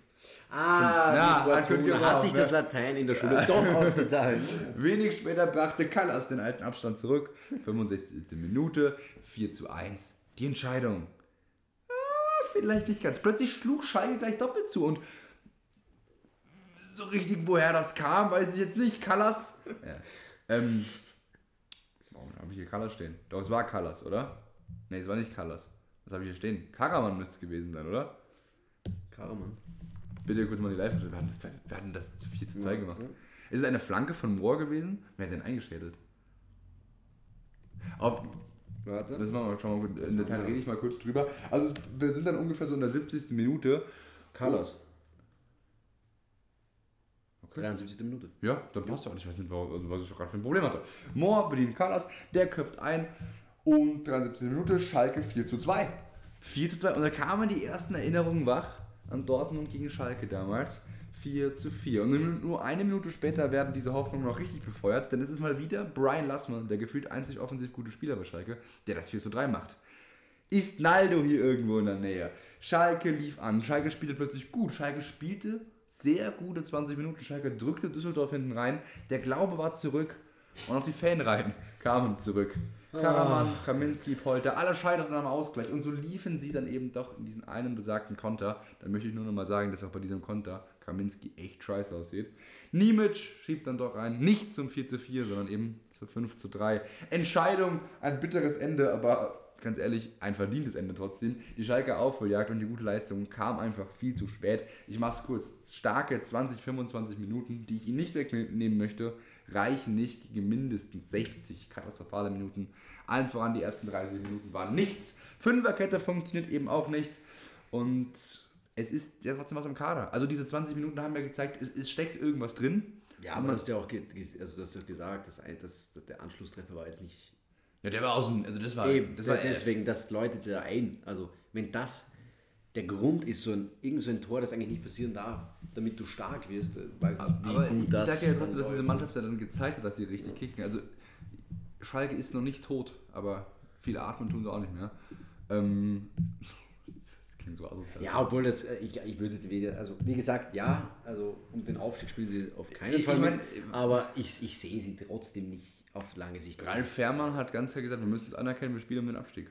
Ah, Ja, die Fortuna gebraucht, hat sich ne? das Latein in der Schule doch *laughs* ausgezahlt. Wenig später brachte Callas den alten Abstand zurück. 65. Minute, 4 zu 1. Die Entscheidung. Ah, vielleicht nicht ganz. Plötzlich schlug Schalke gleich doppelt zu und so richtig, woher das kam, weiß ich jetzt nicht. Callas. Ja. Ähm, warum habe ich hier Callas stehen? Doch, es war Callas, oder? Ne, es war nicht Callas. Was habe ich hier stehen? Karaman müsste es gewesen sein, oder? Karaman. Bitte kurz mal die live wir hatten das, wir hatten das 4 zu 2 Ja, gemacht. so. Ist es eine Flanke von Moore gewesen? Wer hat denn eingeschädelt? Auf, Warte. das machen wir, schauen wir mal, in Detail rede ich mal kurz drüber. Also wir sind dann ungefähr so in der 70. Minute. Carlos. Okay. 73. Minute. Ja, dann passt doch. Ich weiß nicht, also was ich gerade für ein Problem hatte. Moore bedient Carlos, der köpft ein und 73. Minute Schalke 4 zu 2. 4 zu 2 und da kamen die ersten Erinnerungen wach an Dortmund gegen Schalke damals. 4 zu 4. Und nur eine Minute später werden diese Hoffnungen noch richtig befeuert, denn es ist mal wieder Brian Lassmann, der gefühlt einzig offensiv gute Spieler bei Schalke, der das 4 zu 3 macht. Ist Naldo hier irgendwo in der Nähe? Schalke lief an. Schalke spielte plötzlich gut. Schalke spielte sehr gute 20 Minuten. Schalke drückte Düsseldorf hinten rein. Der Glaube war zurück. Und auch die Fanreihen kamen zurück. Karaman, Kaminski, Polter, alle scheiterten am Ausgleich. Und so liefen sie dann eben doch in diesen einen besagten Konter. Da möchte ich nur noch mal sagen, dass auch bei diesem Konter Kaminski echt scheiße aussieht. Niemic schiebt dann doch ein, nicht zum 4 zu 4, sondern eben zu 5 zu 3. Entscheidung, ein bitteres Ende, aber ganz ehrlich, ein verdientes Ende trotzdem. Die Schalke Aufholjagd und die gute Leistung kam einfach viel zu spät. Ich mach's kurz. Starke 20, 25 Minuten, die ich ihnen nicht wegnehmen möchte, reichen nicht gegen mindestens 60 katastrophale Minuten. Allen voran die ersten 30 Minuten waren nichts. Fünferkette funktioniert eben auch nicht. Und es ist ja trotzdem was im Kader. Also diese 20 Minuten haben ja gezeigt, es, es steckt irgendwas drin. Ja, aber du hast ja auch also du hast ja gesagt, dass, dass der Anschlusstreffer war jetzt nicht. Ja, der war aus dem, also das war, Eben, das war deswegen, das läutet ja ein. Also, wenn das der Grund ist, so ein, irgend so ein Tor, das eigentlich nicht passieren darf, damit du stark wirst, äh, weiß nicht, wie Aber gut ich das. sage ja trotzdem, dass diese. Mannschaft dann gezeigt hat, dass sie richtig kicken. Also Schalke ist noch nicht tot, aber viel atmen tun sie auch nicht mehr. Ähm, das klingt so asozial. Ja, obwohl das, äh, ich, ich würde es wieder, also wie gesagt, ja, also um den Aufstieg spielen sie auf keinen Ich- Fall ich mit, mein, aber ich, ich sehe sie trotzdem nicht auf lange Sicht. Ralf Fährmann hat ganz klar gesagt, wir müssen es anerkennen, wir spielen um den Abstieg.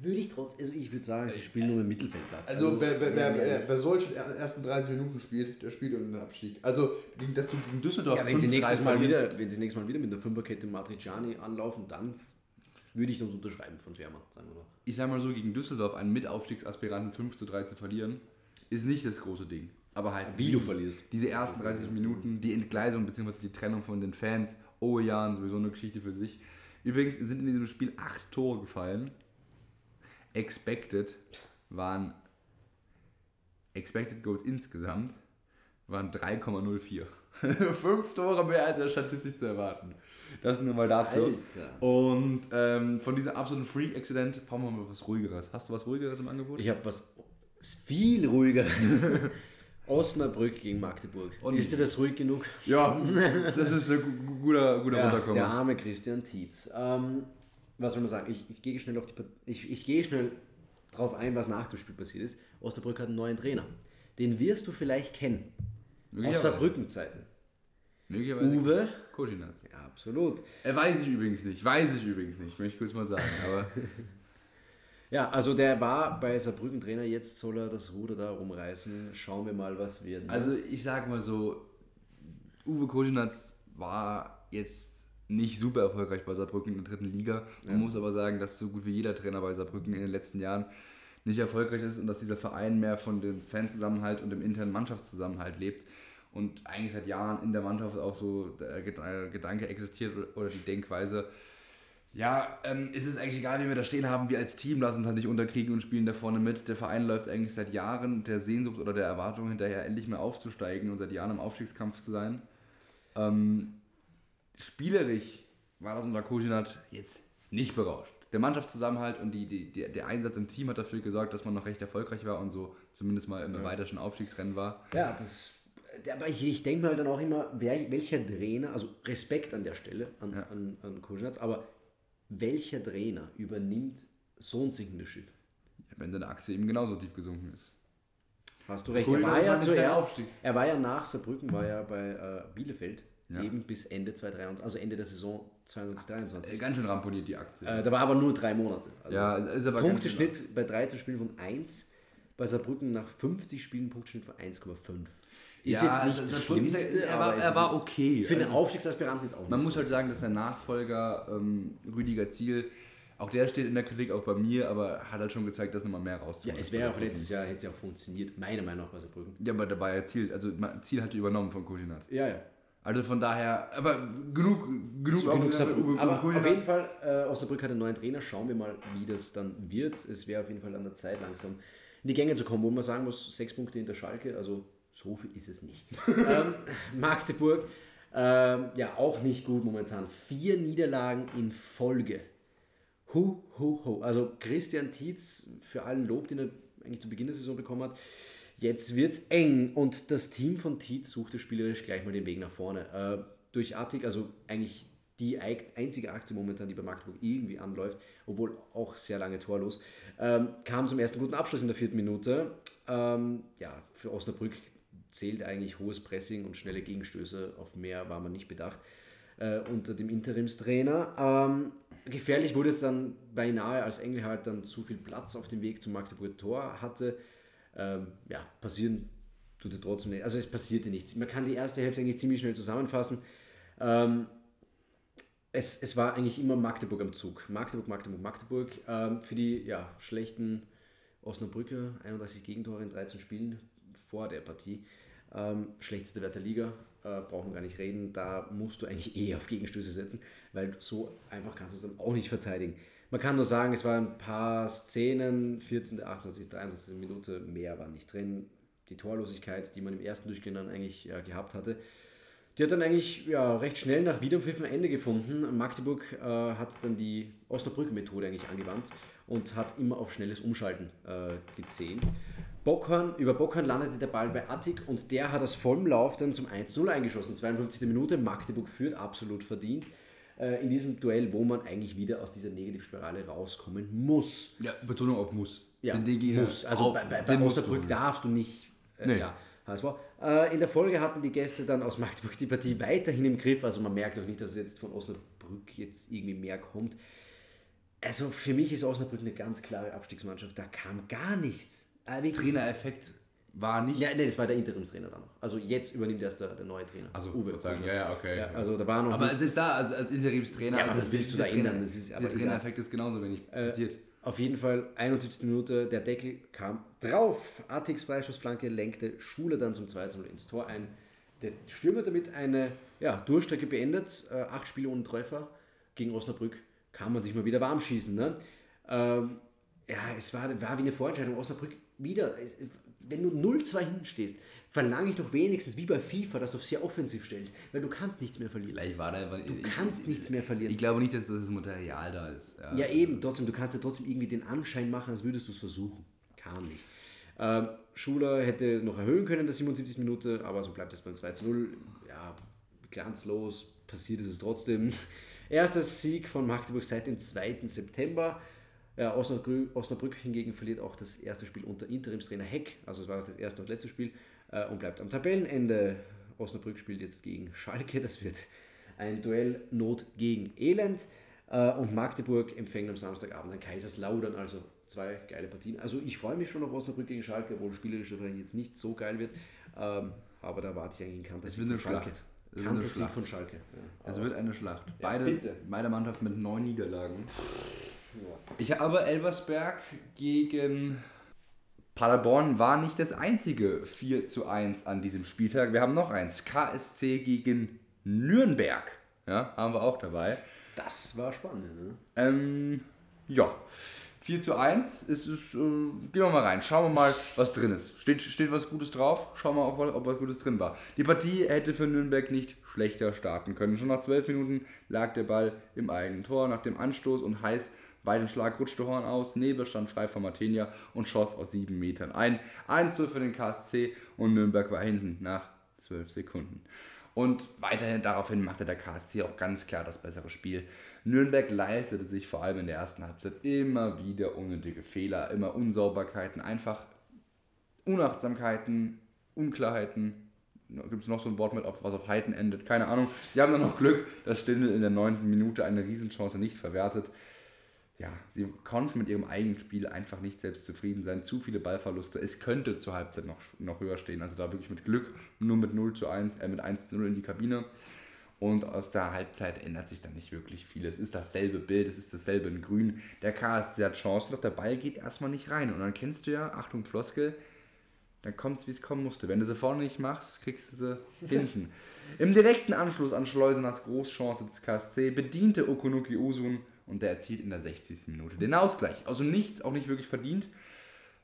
Würde ich trotzdem, also ich würde sagen, sie spielen nur im Mittelfeldplatz. Also, wer, wer, wer, ja, wer, wer solche er- ersten 30 Minuten spielt, der spielt um den Abstieg. Also, Gegen das du gegen Düsseldorf ja, wenn sie 5-3 nächstes Mal wieder, wenn sie nächstes Mal wieder mit einer Fünferkette Matriciani anlaufen, dann würde ich das unterschreiben von Fährmann, sagen wir mal. ich sag mal so, gegen Düsseldorf einen Mitaufstiegsaspiranten 5 zu 3 zu verlieren, ist nicht das große Ding. Aber halt, Wie du verlierst. Diese ersten 30 Minuten, die Entgleisung bzw. die Trennung von den Fans, oh ja, sowieso eine Geschichte für sich. Übrigens sind in diesem Spiel acht Tore gefallen. Expected waren Expected Goals insgesamt waren 3,04. *laughs* Fünf Tore mehr als er statistisch zu erwarten. Das nur mal dazu. Alter. Und ähm, von diesem absoluten Freak-Accident brauchen wir mal was Ruhigeres. Hast du was Ruhigeres im Angebot? Ich habe was viel ruhigeres. *laughs* Osnabrück gegen Magdeburg. Und- ist dir das ruhig genug? ja, *laughs* das ist ein gu- gu- guter, guter Ja, Runterkommen. der arme Christian Tietz. Ähm, was soll man sagen? Ich, ich gehe schnell auf die ich, ich gehe schnell drauf ein, was nach dem Spiel passiert ist. Osnabrück hat einen neuen Trainer. Den wirst du vielleicht kennen. Aus. Saarbrücken-Zeiten. Möglicherweise. Uwe? Koschinatz. Ja, absolut. Er weiß ich übrigens nicht. Weiß ich übrigens nicht. Möchte ich kurz mal sagen. Aber *laughs* Ja, also der war bei Saarbrücken Trainer, jetzt soll er das Ruder da rumreißen. Schauen wir mal, was wird. ne? also ich sag mal so, Uwe Koschinatz war jetzt nicht super erfolgreich bei Saarbrücken in der dritten Liga. Man muss aber sagen, dass so gut wie jeder Trainer bei Saarbrücken in den letzten Jahren nicht erfolgreich ist und dass dieser Verein mehr von dem Fanzusammenhalt und dem internen Mannschaftszusammenhalt lebt. Und eigentlich seit Jahren in der Mannschaft auch so der Ged- Gedanke existiert oder die Denkweise, ja, ähm, es ist eigentlich egal, wie wir da stehen haben. Wir als Team lassen uns halt nicht unterkriegen und spielen da vorne mit. Der Verein läuft eigentlich seit Jahren der Sehnsucht oder der Erwartung hinterher, endlich mal aufzusteigen und seit Jahren im Aufstiegskampf zu sein. Ähm, spielerisch war das unter Kosinat jetzt nicht berauscht. Der Mannschaftszusammenhalt und die, die, die, der Einsatz im Team hat dafür gesorgt, dass man noch recht erfolgreich war und so zumindest mal im erweiterten Aufstiegsrennen war. Ja, das. Aber ich, ich denke mal dann auch immer, wer, welcher Trainer, also Respekt an der Stelle an, Ja. an, an Koschinatz, aber welcher Trainer übernimmt so ein sinkendes Schiff? Wenn deine Aktie eben genauso tief gesunken ist. Hast du recht. Cool, er war ja zuerst, er war ja nach Saarbrücken, war ja bei äh, Bielefeld, Ja. eben bis Ende 2023, also Ende der Saison 22, Äh, 23. Ganz schön ramponiert die Aktie. Äh, da war aber nur drei Monate. Also Ja, ist aber Punkteschnitt bei 13 Spielen von 1, bei Saarbrücken nach 50 Spielen Punkteschnitt von 1,5. Ist Ja, jetzt nicht also das ja- Schlimmste, er war- es er war okay. Für einen Also- Aufstiegsaspiranten jetzt auch nicht Man so. muss halt sagen, dass der Nachfolger ähm, Rüdiger Ziel, auch der steht in der Kritik, auch bei mir, aber hat halt schon gezeigt, dass nochmal mehr Ja, rauszuholen es ist. wäre auch letztes Jahr, hätte es ja auch funktioniert, meiner Meinung nach bei Saarbrücken. Ja, aber da war ja Ziel, also Ziel hatte übernommen von Kosinat. Ja, ja. Also von daher, aber genug, genug, Genug auf- Saarbrücken. Aber auf jeden Fall, äh, Osnabrück hat einen neuen Trainer. Schauen wir mal, wie das dann wird. Es wäre auf jeden Fall an der Zeit, langsam in die Gänge zu kommen, wo man sagen muss, sechs Punkte hinter Schalke, also so viel ist es nicht. *laughs* ähm, Magdeburg, ähm, ja, auch nicht gut momentan. Vier Niederlagen in Folge. Hu, hu, hu. Also Christian Tietz, für allen Lob, den er eigentlich zu Beginn der Saison bekommen hat, jetzt wird es eng und das Team von Tietz suchte spielerisch gleich mal den Weg nach vorne. Äh, durch Attic, also eigentlich die einzige Aktie momentan, die bei Magdeburg irgendwie anläuft, obwohl auch sehr lange torlos, ähm, kam zum ersten guten Abschluss in der vierten Minute. Ähm, ja, für Osnabrück zählt eigentlich hohes Pressing und schnelle Gegenstöße. Auf mehr war man nicht bedacht äh, unter dem Interimstrainer. Ähm, gefährlich wurde es dann beinahe, als Engel halt dann zu viel Platz auf dem Weg zum Magdeburger Tor hatte. Ähm, ja, passieren tut es trotzdem nicht. Also es passierte nichts. Man kann die erste Hälfte eigentlich ziemlich schnell zusammenfassen. Ähm, es, es war eigentlich immer Magdeburg am Zug. Magdeburg, Magdeburg, Magdeburg. Ähm, für die ja, schlechten Osnabrücker, 31 Gegentore in 13 Spielen vor der Partie. Ähm, schlechteste Wert der Liga. äh, brauchen wir gar nicht reden. Da musst du eigentlich eh auf Gegenstöße setzen, weil so einfach kannst du es dann auch nicht verteidigen. Man kann nur sagen, es waren ein paar Szenen, 14., 88., 23. Minute, mehr war nicht drin. Die Torlosigkeit, die man im ersten Durchgehen dann eigentlich ja, gehabt hatte, die hat dann eigentlich ja, recht schnell nach Wiederpfiff ein Ende gefunden. Magdeburg äh, hat dann die Osnabrück-Methode eigentlich angewandt und hat immer auf schnelles Umschalten äh, gezählt. Bockhorn, über Bockhorn landete der Ball bei Attik und der hat aus vollem Lauf dann zum 1-0 eingeschossen. 52. Minute, Magdeburg führt, absolut verdient. Äh, in diesem Duell, wo man eigentlich wieder aus dieser Negativspirale rauskommen muss. Ja, Betonung auf muss. Ja, den muss. Also bei, bei, bei musst du darfst du nicht. Äh, Nee. ja, HSV. Äh, in der Folge hatten die Gäste dann aus Magdeburg die Partie weiterhin im Griff. Also man merkt auch nicht, dass es jetzt von Osnabrück jetzt irgendwie mehr kommt. Also für mich ist Osnabrück eine ganz klare Abstiegsmannschaft. Da kam gar nichts. Äh. Trainereffekt war nicht. Ja, nee, das war der Interimstrainer dann noch. Also jetzt übernimmt erst der, der neue Trainer. Also, Uwe. Verzeihung, ja, ja, okay. Ja, also da war noch aber selbst da, als, als Interimstrainer, Ja, aber also was willst du da ändern? Das ist der Trainereffekt ist genauso wenig passiert. Auf jeden Fall 71. Minute, der Deckel kam drauf. Atix Freischussflanke lenkte Schule dann zum 2-0 ins Tor ein. Der Stürmer damit eine ja, Durchstrecke beendet. Äh, acht Spiele ohne Treffer. Gegen Osnabrück kann man sich mal wieder warm schießen. Ne? Ähm, ja, es war, war wie eine Vorentscheidung. Osnabrück wieder. Wenn du 0-2 hinten stehst, verlange ich doch wenigstens wie bei FIFA, dass du sehr offensiv stellst. Weil du kannst nichts mehr verlieren. Vielleicht war da einfach, Du kannst nichts mehr verlieren. Ich glaube nicht, dass das Material da ist. Ja, eben, trotzdem, du kannst ja trotzdem irgendwie den Anschein machen, als würdest du es versuchen. Kam nicht. Ähm, Schuler hätte noch erhöhen können in der 77. Minute, aber so bleibt es beim 2 zu 0. Ja, glanzlos, passiert ist es trotzdem. *laughs* Erster Sieg von Magdeburg seit dem 2. September. Ja, Osnabrück, Osnabrück hingegen verliert auch das erste Spiel unter Interimstrainer Heck, also es war das erste und letzte Spiel, äh, und bleibt am Tabellenende. Osnabrück spielt jetzt gegen Schalke, das wird ein Duell Not gegen Elend. Äh, und Magdeburg empfängt am Samstagabend ein Kaiserslautern, also zwei geile Partien. Also ich freue mich schon auf Osnabrück gegen Schalke, obwohl spielerisch wahrscheinlich jetzt nicht so geil wird. Ähm, aber da warte ich eigentlich einen Kantersieg wird eine Schalke. Schlacht. Es wird eine Kantersieg Schlacht. von Schalke. Ja. Es wird eine Schlacht. Ja, Beide, bitte. beide Mannschaften mit neun Niederlagen. Ich habe Elversberg gegen Paderborn war nicht das einzige 4 zu 1 an diesem Spieltag. Wir haben noch eins. KSC gegen Nürnberg. Ja, haben wir auch dabei. Das war spannend. Ne? Ähm, ja. 4 zu 1. Es ist, äh, gehen wir mal rein. Schauen wir mal, was drin ist. Steht, steht was Gutes drauf? Schauen wir mal, ob, ob was Gutes drin war. Die Partie hätte für Nürnberg nicht schlechter starten können. Schon nach 12 Minuten lag der Ball im eigenen Tor. Nach dem Anstoß und heiß weiten Schlag rutschte Horn aus. Nebel stand frei von Martenia und schoss aus 7 Metern ein. 1 zu für den KSC und Nürnberg war hinten nach 12 Sekunden. Und weiterhin daraufhin machte der KSC auch ganz klar das bessere Spiel. Nürnberg leistete sich vor allem in der ersten Halbzeit immer wieder unnötige Fehler, immer Unsauberkeiten, einfach Unachtsamkeiten, Unklarheiten. Gibt es noch so ein Wort mit, was auf Heiten endet? Keine Ahnung. Die haben dann noch Glück, dass Stindl in der neunten Minute eine Riesenchance nicht verwertet. Ja, sie konnten mit ihrem eigenen Spiel einfach nicht selbst zufrieden sein. Zu viele Ballverluste. Es könnte zur Halbzeit noch, noch höher stehen. Also da wirklich mit Glück nur mit 0 zu 1, äh, mit 1 zu 0 in die Kabine. Und aus der Halbzeit ändert sich dann nicht wirklich viel. Es ist dasselbe Bild, es ist dasselbe in Grün. Der KSC hat Chancen, doch der Ball geht erstmal nicht rein. Und dann kennst du ja, Achtung Floskel, dann kommt es, wie es kommen musste. Wenn du sie vorne nicht machst, kriegst du sie *laughs* hinten. Im direkten Anschluss an Schleuseners Großchance des KSC bediente Okunuki Usun und der erzielt in der 60. Minute den Ausgleich. Also nichts, auch nicht wirklich verdient,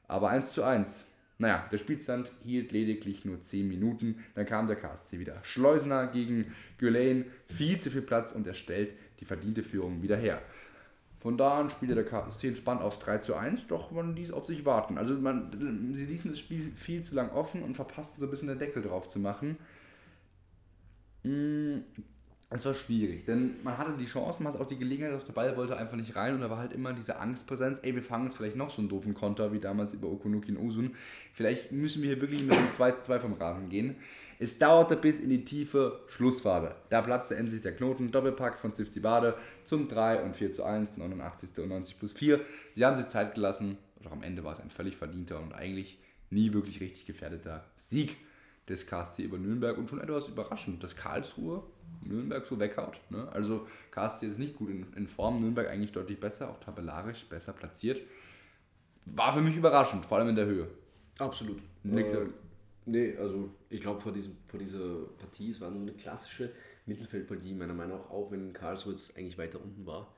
aber 1 zu 1. Naja, der Spielstand hielt lediglich nur 10 Minuten, dann kam der KSC wieder. Schleusener gegen Gülein, viel zu viel Platz und er stellt die verdiente Führung wieder her. Von da an spielte der KSC entspannt auf 3 zu 1, doch man ließ auf sich warten. Also man, sie ließen das Spiel viel zu lang offen und verpassten so ein bisschen den Deckel drauf zu machen. Es war schwierig, denn man hatte die Chance, man hatte auch die Gelegenheit, doch der Ball wollte einfach nicht rein und da war halt immer diese Angstpräsenz, ey, wir fangen jetzt vielleicht noch so einen doofen Konter wie damals über Okunuki und Usun. Vielleicht müssen wir hier wirklich mit einem 2-2 vom Rasen gehen. Es dauerte bis in die tiefe Schlussphase. Da platzte endlich der Knoten, Doppelpack von Zifti Bade zum 3 und 4 zu 1, 89. und 90 plus 4. Sie haben sich Zeit gelassen, doch am Ende war es ein völlig verdienter und eigentlich nie wirklich richtig gefährdeter Sieg des KSC über Nürnberg und schon etwas überraschend, dass Karlsruhe Nürnberg so weghaut. Ne? Also KSC ist nicht gut in, in Form, Nürnberg eigentlich deutlich besser, auch tabellarisch besser platziert. War für mich überraschend, vor allem in der Höhe. Absolut. Nick, Äh, Nee, also ich glaube vor, diesem, vor dieser Partie, es war nur eine klassische Mittelfeldpartie, meiner Meinung nach, auch wenn Karlsruhe jetzt eigentlich weiter unten war.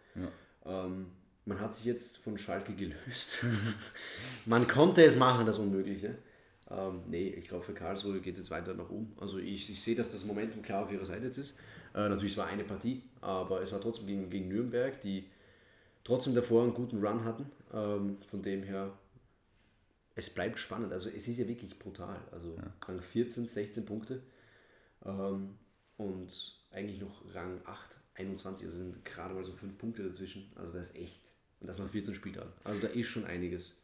Ähm, man hat sich jetzt von Schalke gelöst. *laughs* man konnte es machen, das Unmögliche. Ähm, nee, ich glaube für Karlsruhe geht es jetzt weiter nach oben. Also ich, ich sehe, dass das Momentum klar auf ihrer Seite jetzt ist. Äh, natürlich, es war eine Partie, aber es war trotzdem gegen, gegen Nürnberg, die trotzdem davor einen guten Run hatten. Ähm, von dem her es bleibt spannend. Also es ist ja wirklich brutal. Also Rang 14, 16 Punkte ähm, und eigentlich noch Rang 8, 21. Also sind gerade mal so 5 Punkte dazwischen. Also das ist echt. Und das nach 14 Spieltagen. Also da ist schon einiges.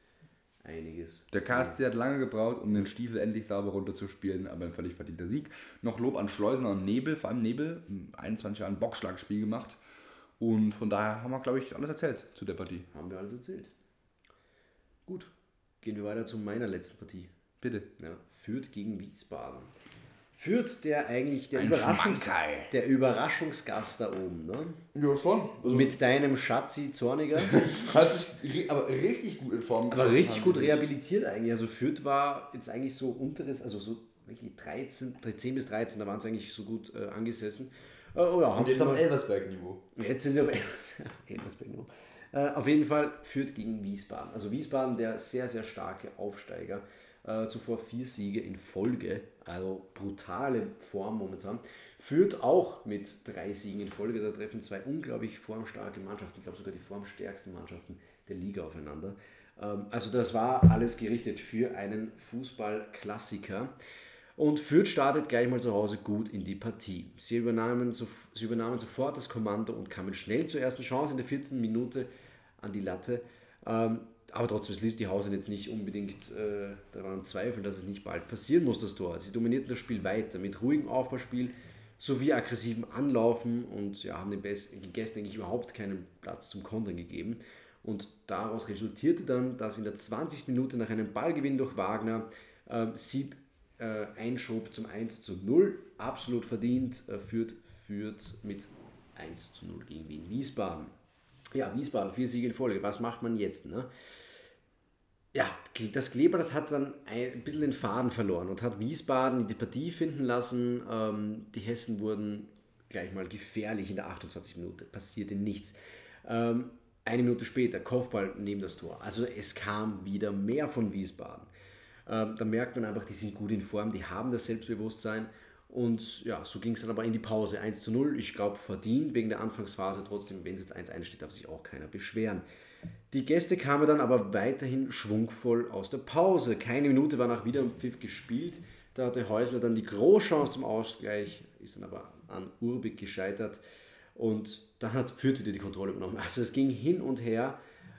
Einiges. Der KSC hat lange gebraucht, um den Stiefel endlich sauber runterzuspielen, aber ein völlig verdienter Sieg. Noch Lob an Schleusener und Nebel, vor allem Nebel, im 21 Jahren Boxschlagspiel gemacht. Und von daher haben wir, glaube ich, alles erzählt zu der Partie. Haben wir alles erzählt. Gut, gehen wir weiter zu meiner letzten Partie. Bitte. Ja, Fürth gegen Wiesbaden. Fürth, der eigentlich der, Überraschungs der Überraschungsgast da oben, ne? Ja, schon. Also, Mit deinem Schatzi Zorniger. *laughs* hat sich aber richtig gut in Form Aber richtig gut sie rehabilitiert eigentlich. Also Fürth war jetzt eigentlich so unteres, also so wirklich 13, 10 bis 13, da waren sie eigentlich so gut äh, angesessen. Äh, oh ja, Und jetzt sie auf Elversberg-Niveau. Jetzt sind wir bei Elversberg *laughs* noch. Äh, auf jeden Fall führt gegen Wiesbaden. Also Wiesbaden, der sehr, sehr starke Aufsteiger. Äh, zuvor vier Siege in Folge. Also brutale Form momentan. Führt auch mit drei Siegen in Folge. Da treffen zwei unglaublich formstarke Mannschaften. Ich glaube sogar die formstärksten Mannschaften der Liga aufeinander. Ähm, also das war alles gerichtet für einen Fußballklassiker. Und Fürth startet gleich mal zu Hause gut in die Partie. Sie übernahmen, sof- sie übernahmen sofort das Kommando und kamen schnell zur ersten Chance in der 14. Minute an die Latte. Ähm, aber trotzdem, es ließ die Hausen jetzt nicht unbedingt äh, daran zweifeln, dass es nicht bald passieren muss, das Tor. Sie dominierten das Spiel weiter mit ruhigem Aufbauspiel sowie aggressivem Anlaufen und ja, haben den Gästen eigentlich überhaupt keinen Platz zum Kontern gegeben. Und daraus resultierte dann, dass in der 20. Minute nach einem Ballgewinn durch Wagner ähm, Sieb äh, einschob zum 1 zu 0. Absolut verdient, äh, führt, führt mit 1 zu 0 gegen Wien Wiesbaden. Ja, Wiesbaden, vier Siege in Folge. Was macht man jetzt? Ne? Ja, das Kleeblatt hat dann ein bisschen den Faden verloren und hat Wiesbaden in die Partie finden lassen. Ähm, die Hessen wurden gleich mal gefährlich in der 28 Minute. Passierte nichts. Ähm, eine Minute später, Kopfball neben das Tor. Also es kam wieder mehr von Wiesbaden. Ähm, da merkt man einfach, die sind gut in Form, die haben das Selbstbewusstsein. Und ja, so ging es dann aber in die Pause. 1 zu 0, ich glaube verdient wegen der Anfangsphase. Trotzdem, wenn es jetzt 1-1 steht, darf sich auch keiner beschweren. Die Gäste kamen dann aber weiterhin schwungvoll aus der Pause. Keine Minute war nach Wiederpfiff gespielt. Da hatte Häusler dann die Großchance zum Ausgleich, ist dann aber an Urbik gescheitert. Und dann hat Fürth wieder die Kontrolle übernommen. Also es ging hin und her.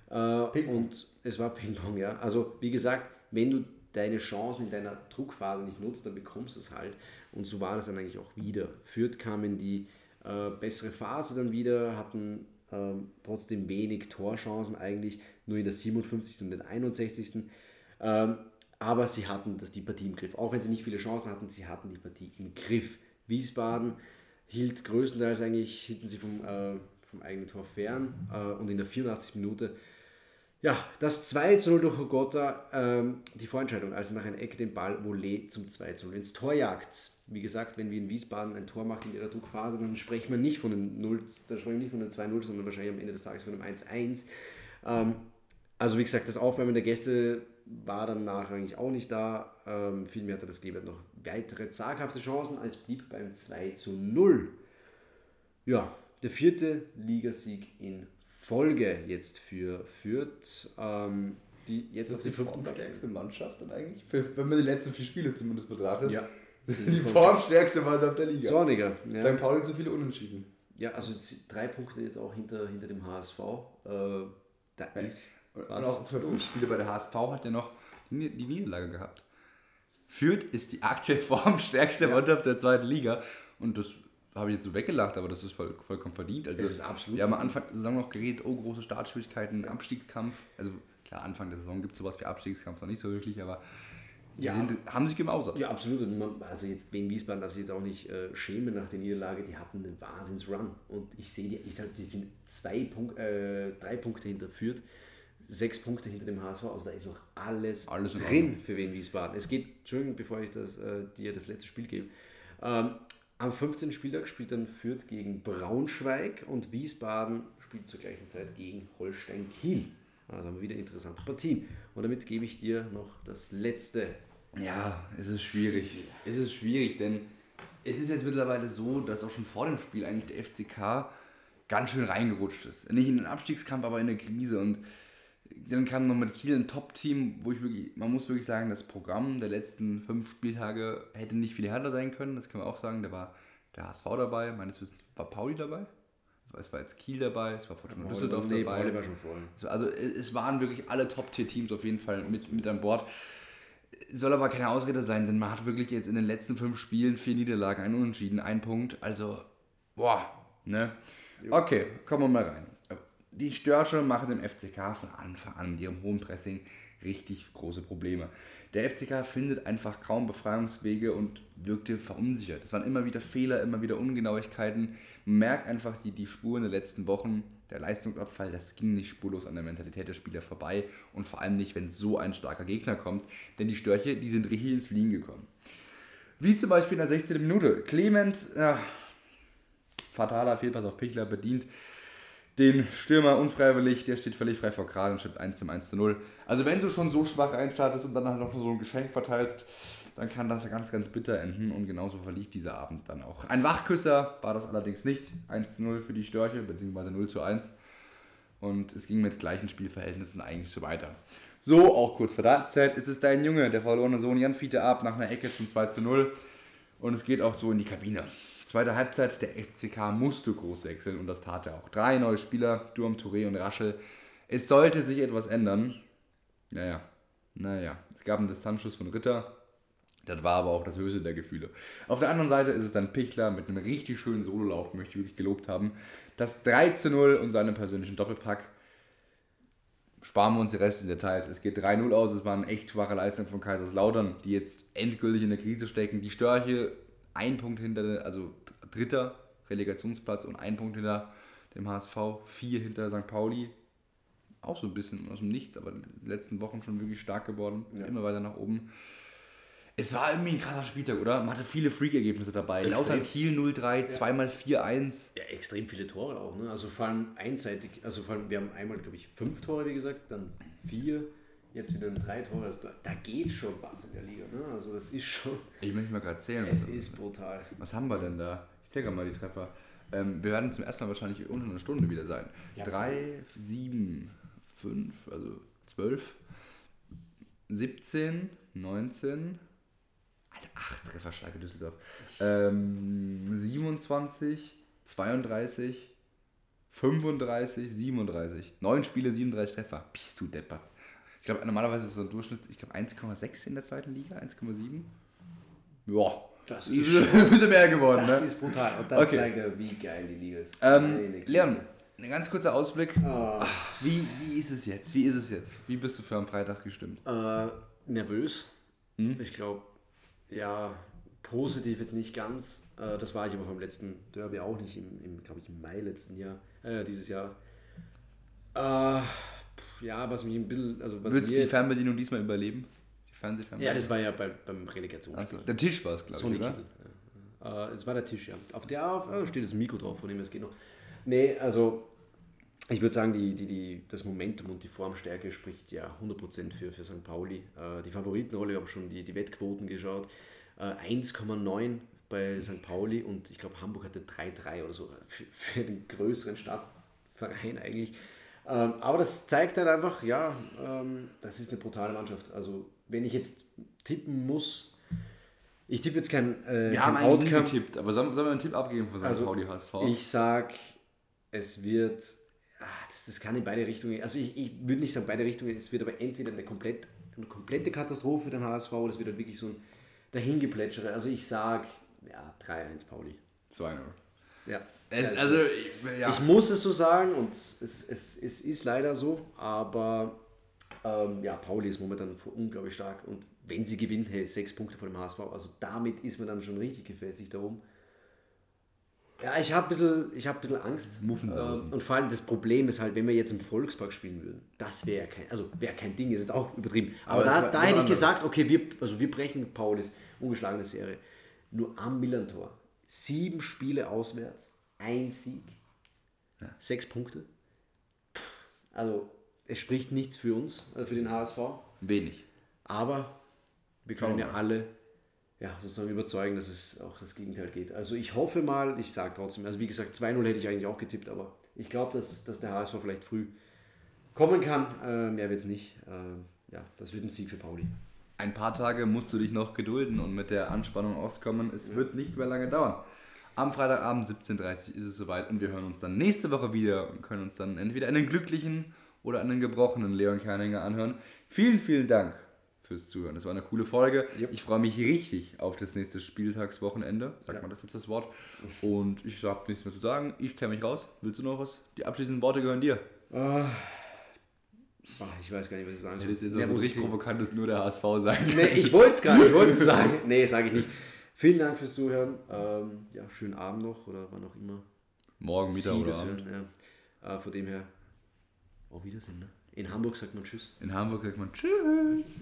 Äh, und es war Ping-Pong, ja. Also wie gesagt, wenn du deine Chancen in deiner Druckphase nicht nutzt, dann bekommst du es halt. Und so war das dann eigentlich auch wieder. Fürth kam in die äh, bessere Phase dann wieder, hatten ähm, trotzdem wenig Torchancen eigentlich, nur in der 57. und der 61. Ähm, aber sie hatten das, die Partie im Griff. Auch wenn sie nicht viele Chancen hatten, sie hatten die Partie im Griff. Wiesbaden hielt größtenteils eigentlich, hielten sie vom, äh, vom eigenen Tor fern äh, und in der 84. Minute ja, das 2 zu 0 durch Ogota, ähm, die Vorentscheidung, also nach einer Ecke den Ball Volley zum 2 zu 0 ins Tor jagt. Wie gesagt, wenn wir in Wiesbaden ein Tor machen in ihrer Druckphase, dann sprechen wir nicht von einem 0, dann sprechen wir nicht von einem 2-0, sondern wahrscheinlich am Ende des Tages von einem 1-1. Ähm, also wie gesagt, das Aufwärmen der Gäste war dann nachher eigentlich auch nicht da. Ähm, vielmehr hatte das Kleeblatt noch weitere zaghafte Chancen, als blieb beim 2 zu 0. Ja, der vierte Ligasieg in Folge jetzt für Fürth, ähm, die jetzt Das ist die den fünften formstärkste Mannschaft dann eigentlich, für, wenn man die letzten vier Spiele zumindest betrachtet. Ja. Die formstärkste Mannschaft der Liga. Zorniger. Ja. St. Pauli zu viele Unentschieden. ja, also drei Punkte jetzt auch hinter, hinter dem HSV. Äh, da ist Und was. auch für Fünf Spiele bei der HSV hat ja noch die, Ni- die Niederlage gehabt. Fürth ist die aktuell *laughs* formstärkste Mannschaft der zweiten Liga. Und das habe ich jetzt so weggelacht, aber das ist voll, vollkommen verdient. Also, Es ist absolut Wir haben am Anfang der Saison noch geredet, oh, große Startschwierigkeiten, Abstiegskampf. Also klar, Anfang der Saison gibt es sowas wie Abstiegskampf noch nicht so wirklich, aber sie Ja. sind, haben sich gemausert. Ja, absolut. Und man, also jetzt Wien Wiesbaden darf sich jetzt auch nicht äh, schämen nach der Niederlage. Die hatten einen Wahnsinns-Run. Und ich sehe die, ich sag, die sind zwei Punkt, äh, drei Punkte hinterführt. sechs Punkte hinter dem HSV, also da ist noch alles, Alles in drin für Wien Wiesbaden. Es geht, Entschuldigung, bevor ich das, äh, dir das letzte Spiel gebe. Ähm, am 15. Spieltag spielt dann Fürth gegen Braunschweig und Wiesbaden spielt zur gleichen Zeit gegen Holstein Kiel. Also haben wir wieder interessante Partien. Und damit gebe ich dir noch das letzte. Ja, es ist schwierig. Es ist schwierig, denn es ist jetzt mittlerweile so, dass auch schon vor dem Spiel eigentlich der FCK ganz schön reingerutscht ist. Nicht in den Abstiegskampf, aber in eine Krise. Und dann kam noch mit Kiel ein Top-Team, wo ich wirklich, man muss wirklich sagen, das Programm der letzten fünf Spieltage hätte nicht viel härter sein können. Das können wir auch sagen. Da war der HSV dabei, meines Wissens war Pauli dabei. Es war jetzt Kiel dabei, es war Fortuna Düsseldorf Nee, dabei. Pauli war schon. So, Also es waren wirklich alle Top-Tier-Teams auf jeden Fall mit, mit an Bord. Soll aber keine Ausrede sein, denn man hat wirklich jetzt in den letzten fünf Spielen vier Niederlagen, ein Unentschieden, ein Punkt. Also, boah, ne? Okay, kommen wir mal rein. Die Störche machen dem FCK von Anfang an mit ihrem hohen Pressing richtig große Probleme. Der FCK findet einfach kaum Befreiungswege und wirkte verunsichert. Es waren immer wieder Fehler, immer wieder Ungenauigkeiten. Man merkt einfach die, die Spuren der letzten Wochen, der Leistungsabfall, das ging nicht spurlos an der Mentalität der Spieler vorbei und vor allem nicht, wenn so ein starker Gegner kommt, denn die Störche, die sind richtig ins Fliegen gekommen. Wie zum Beispiel in der 16. Minute. Clement, ja, fataler Fehlpass auf Pichler bedient den Stürmer unfreiwillig, der steht völlig frei vor Kral und schippt 1 zum 1 zu 0. Also wenn du schon so schwach einstartest und dann halt noch so ein Geschenk verteilst, dann kann das ganz, ganz bitter enden und genauso verlief dieser Abend dann auch. Ein Wachküsser war das allerdings nicht. 1 zu 0 für die Störche, beziehungsweise 0 zu 1. Und es ging mit gleichen Spielverhältnissen eigentlich so weiter. So, auch kurz vor der Halbzeit ist es dein Junge, der verlorene Sohn Jan Fiete ab nach einer Ecke zum 2 zu 0. Und es geht auch so in die Kabine. Zweite Halbzeit, der FCK musste groß wechseln und das tat er auch. Drei neue Spieler, Durm, Touré und Raschel. Es sollte sich etwas ändern. Naja, naja. Es gab einen Distanzschuss von Ritter. Das war aber auch das höchste der Gefühle. Auf der anderen Seite ist es dann Pichler mit einem richtig schönen Sololauf, möchte ich wirklich gelobt haben. Das 3 zu 0 und seinem persönlichen Doppelpack. Sparen wir uns die restlichen Details. Es geht 3-0 aus. Es war eine echt schwache Leistung von Kaiserslautern, die jetzt endgültig in der Krise stecken. Die Störche ein Punkt hinter, also dritter Relegationsplatz und ein Punkt hinter dem HSV, vier hinter St. Pauli. Auch so ein bisschen aus dem Nichts, aber in den letzten Wochen schon wirklich stark geworden. Immer weiter nach oben. Es war irgendwie ein krasser Spieltag, oder? Man hatte viele Freak-Ergebnisse dabei. Extrem. Lauter Kiel 0-3, zweimal 4-1. Ja, extrem viele Tore auch. Ne? Also vor allem einseitig, also vor allem, wir haben einmal, glaube ich, fünf Tore, wie gesagt, dann vier, jetzt wieder drei Tore. Also da, da geht schon was in der Liga. Ne? Also das ist schon, Ich möchte mal gerade zählen. es ist brutal. Was haben wir denn da? Ich zähle gerade mal die Treffer. Ähm, wir werden zum ersten Mal wahrscheinlich unter einer Stunde wieder sein. Ja. 3, 7, 5, also 12, 17, 19, Alter, 8 Treffer Schalke Düsseldorf. Ähm, 27, 32, 35, 37. 9 Spiele, 37 Treffer. Bist du Depper. Ich glaube, normalerweise ist so ein Durchschnitt, ich glaube 1,6 in der zweiten Liga, 1,7. Ja, Das *laughs* ist ein bisschen mehr geworden, Das ne? ist brutal. Und das Okay. zeigt ja, wie geil die Liga ist. Ähm. Leon, ein ganz kurzer Ausblick. Ah. Wie, wie ist es jetzt? Wie ist es jetzt? Wie bist du für am Freitag gestimmt? Äh, nervös. Hm? Ich glaube, ja, positiv jetzt nicht ganz. Äh, das war ich aber vom letzten Derby auch nicht, im, im glaube ich, im Mai letzten Jahr, äh, dieses Jahr. Äh, ja, was mich ein bisschen, also was Würdest du die Fernbedienung diesmal überleben? Die Fernsehfernbedienung? Ja, das war ja bei, beim Relegationsspiel. Also, der Tisch war es, glaube ich, Sony oder? Kittel. Ja. Äh, es war der Tisch, ja. Auf der auf, oh, steht das Mikro drauf, von dem es geht noch. Nee, also ich würde sagen, die, die, die, das Momentum und die Formstärke spricht ja 100% für, für St. Pauli. Äh, die Favoritenrolle, ich habe schon die, die Wettquoten geschaut. Äh, 1,9 bei St. Pauli und ich glaube, Hamburg hatte 3,3 oder so. Für, für den größeren Stadtverein eigentlich. Ähm, aber das zeigt halt einfach, ja, ähm, das ist eine brutale Mannschaft. Also, wenn ich jetzt tippen muss, ich tippe jetzt kein, äh, Wir kein haben eigentlich nie Outcome. getippt, aber sollen, sollen wir einen Tipp abgeben von St. Also, Pauli HSV? Ich sag, es wird, ah, das, das kann in beide Richtungen. Also ich, ich würde nicht sagen beide Richtungen, es wird aber entweder eine, komplett, eine komplette Katastrophe für den HSV oder es wird dann wirklich so ein Dahingeplätschere. Also ich sag, ja, 3-1 Pauli. 2-0. Ja. Es- Also, ja. ich muss es so sagen und es, es, es ist leider so, aber ähm, ja, Pauli ist momentan unglaublich stark und wenn sie gewinnt, hey, sechs Punkte vor dem HSV, also damit ist man dann schon richtig gefestigt darum. Ja, ich habe ein, bisschen- ich hab ein bisschen Angst. Muffensausen. Ähm, Und vor allem das Problem ist halt, wenn wir jetzt im Volkspark spielen würden, das wäre kein, also wäre kein Ding, ist jetzt auch übertrieben. Aber, Aber da, da hätte ich gesagt, okay, wir, also wir brechen Paulis ungeschlagene Serie. Nur am Millantor. Sieben Spiele auswärts, ein Sieg, sechs Punkte. Also es spricht nichts für uns, also für den HSV. Wenig. Aber wir können ja alle ja, sozusagen überzeugen, dass es auch das Gegenteil geht. Also ich hoffe mal, ich sage trotzdem, also wie gesagt, 2-0 hätte ich eigentlich auch getippt, aber ich glaube, dass, dass der HSV vielleicht früh kommen kann. Äh, mehr wird es nicht. Äh, ja, das wird ein Sieg für Pauli. Ein paar Tage musst du dich noch gedulden und mit der Anspannung auskommen. Es wird nicht mehr lange dauern. Am Freitagabend 17.30 Uhr ist es soweit und wir hören uns dann nächste Woche wieder und können uns dann entweder einen glücklichen oder einen gebrochenen Leon Kerninger anhören. Vielen, vielen Dank fürs Zuhören. Das war eine coole Folge. Ich freue mich richtig auf das nächste Spieltagswochenende. Sagt man, das gibt das Wort. Und ich habe nichts mehr zu sagen. Ich kenne mich raus. Willst du noch was? Die abschließenden Worte gehören dir. Ah, ich weiß gar nicht, was ich sagen Das ist jetzt so Nervosität. richtig provokantes nur der HSV sagen. Nee, ich wollte es gar nicht, ich wollte es sagen. Nee, sage ich nicht. Vielen Dank fürs Zuhören. Ähm, ja, schönen Abend noch oder wann auch immer. Morgen, Mittag Sie oder Abend. hören. Ja. Äh, von dem her, auf Wiedersehen. Ne? In Hamburg sagt man Tschüss. In Hamburg sagt man Tschüss.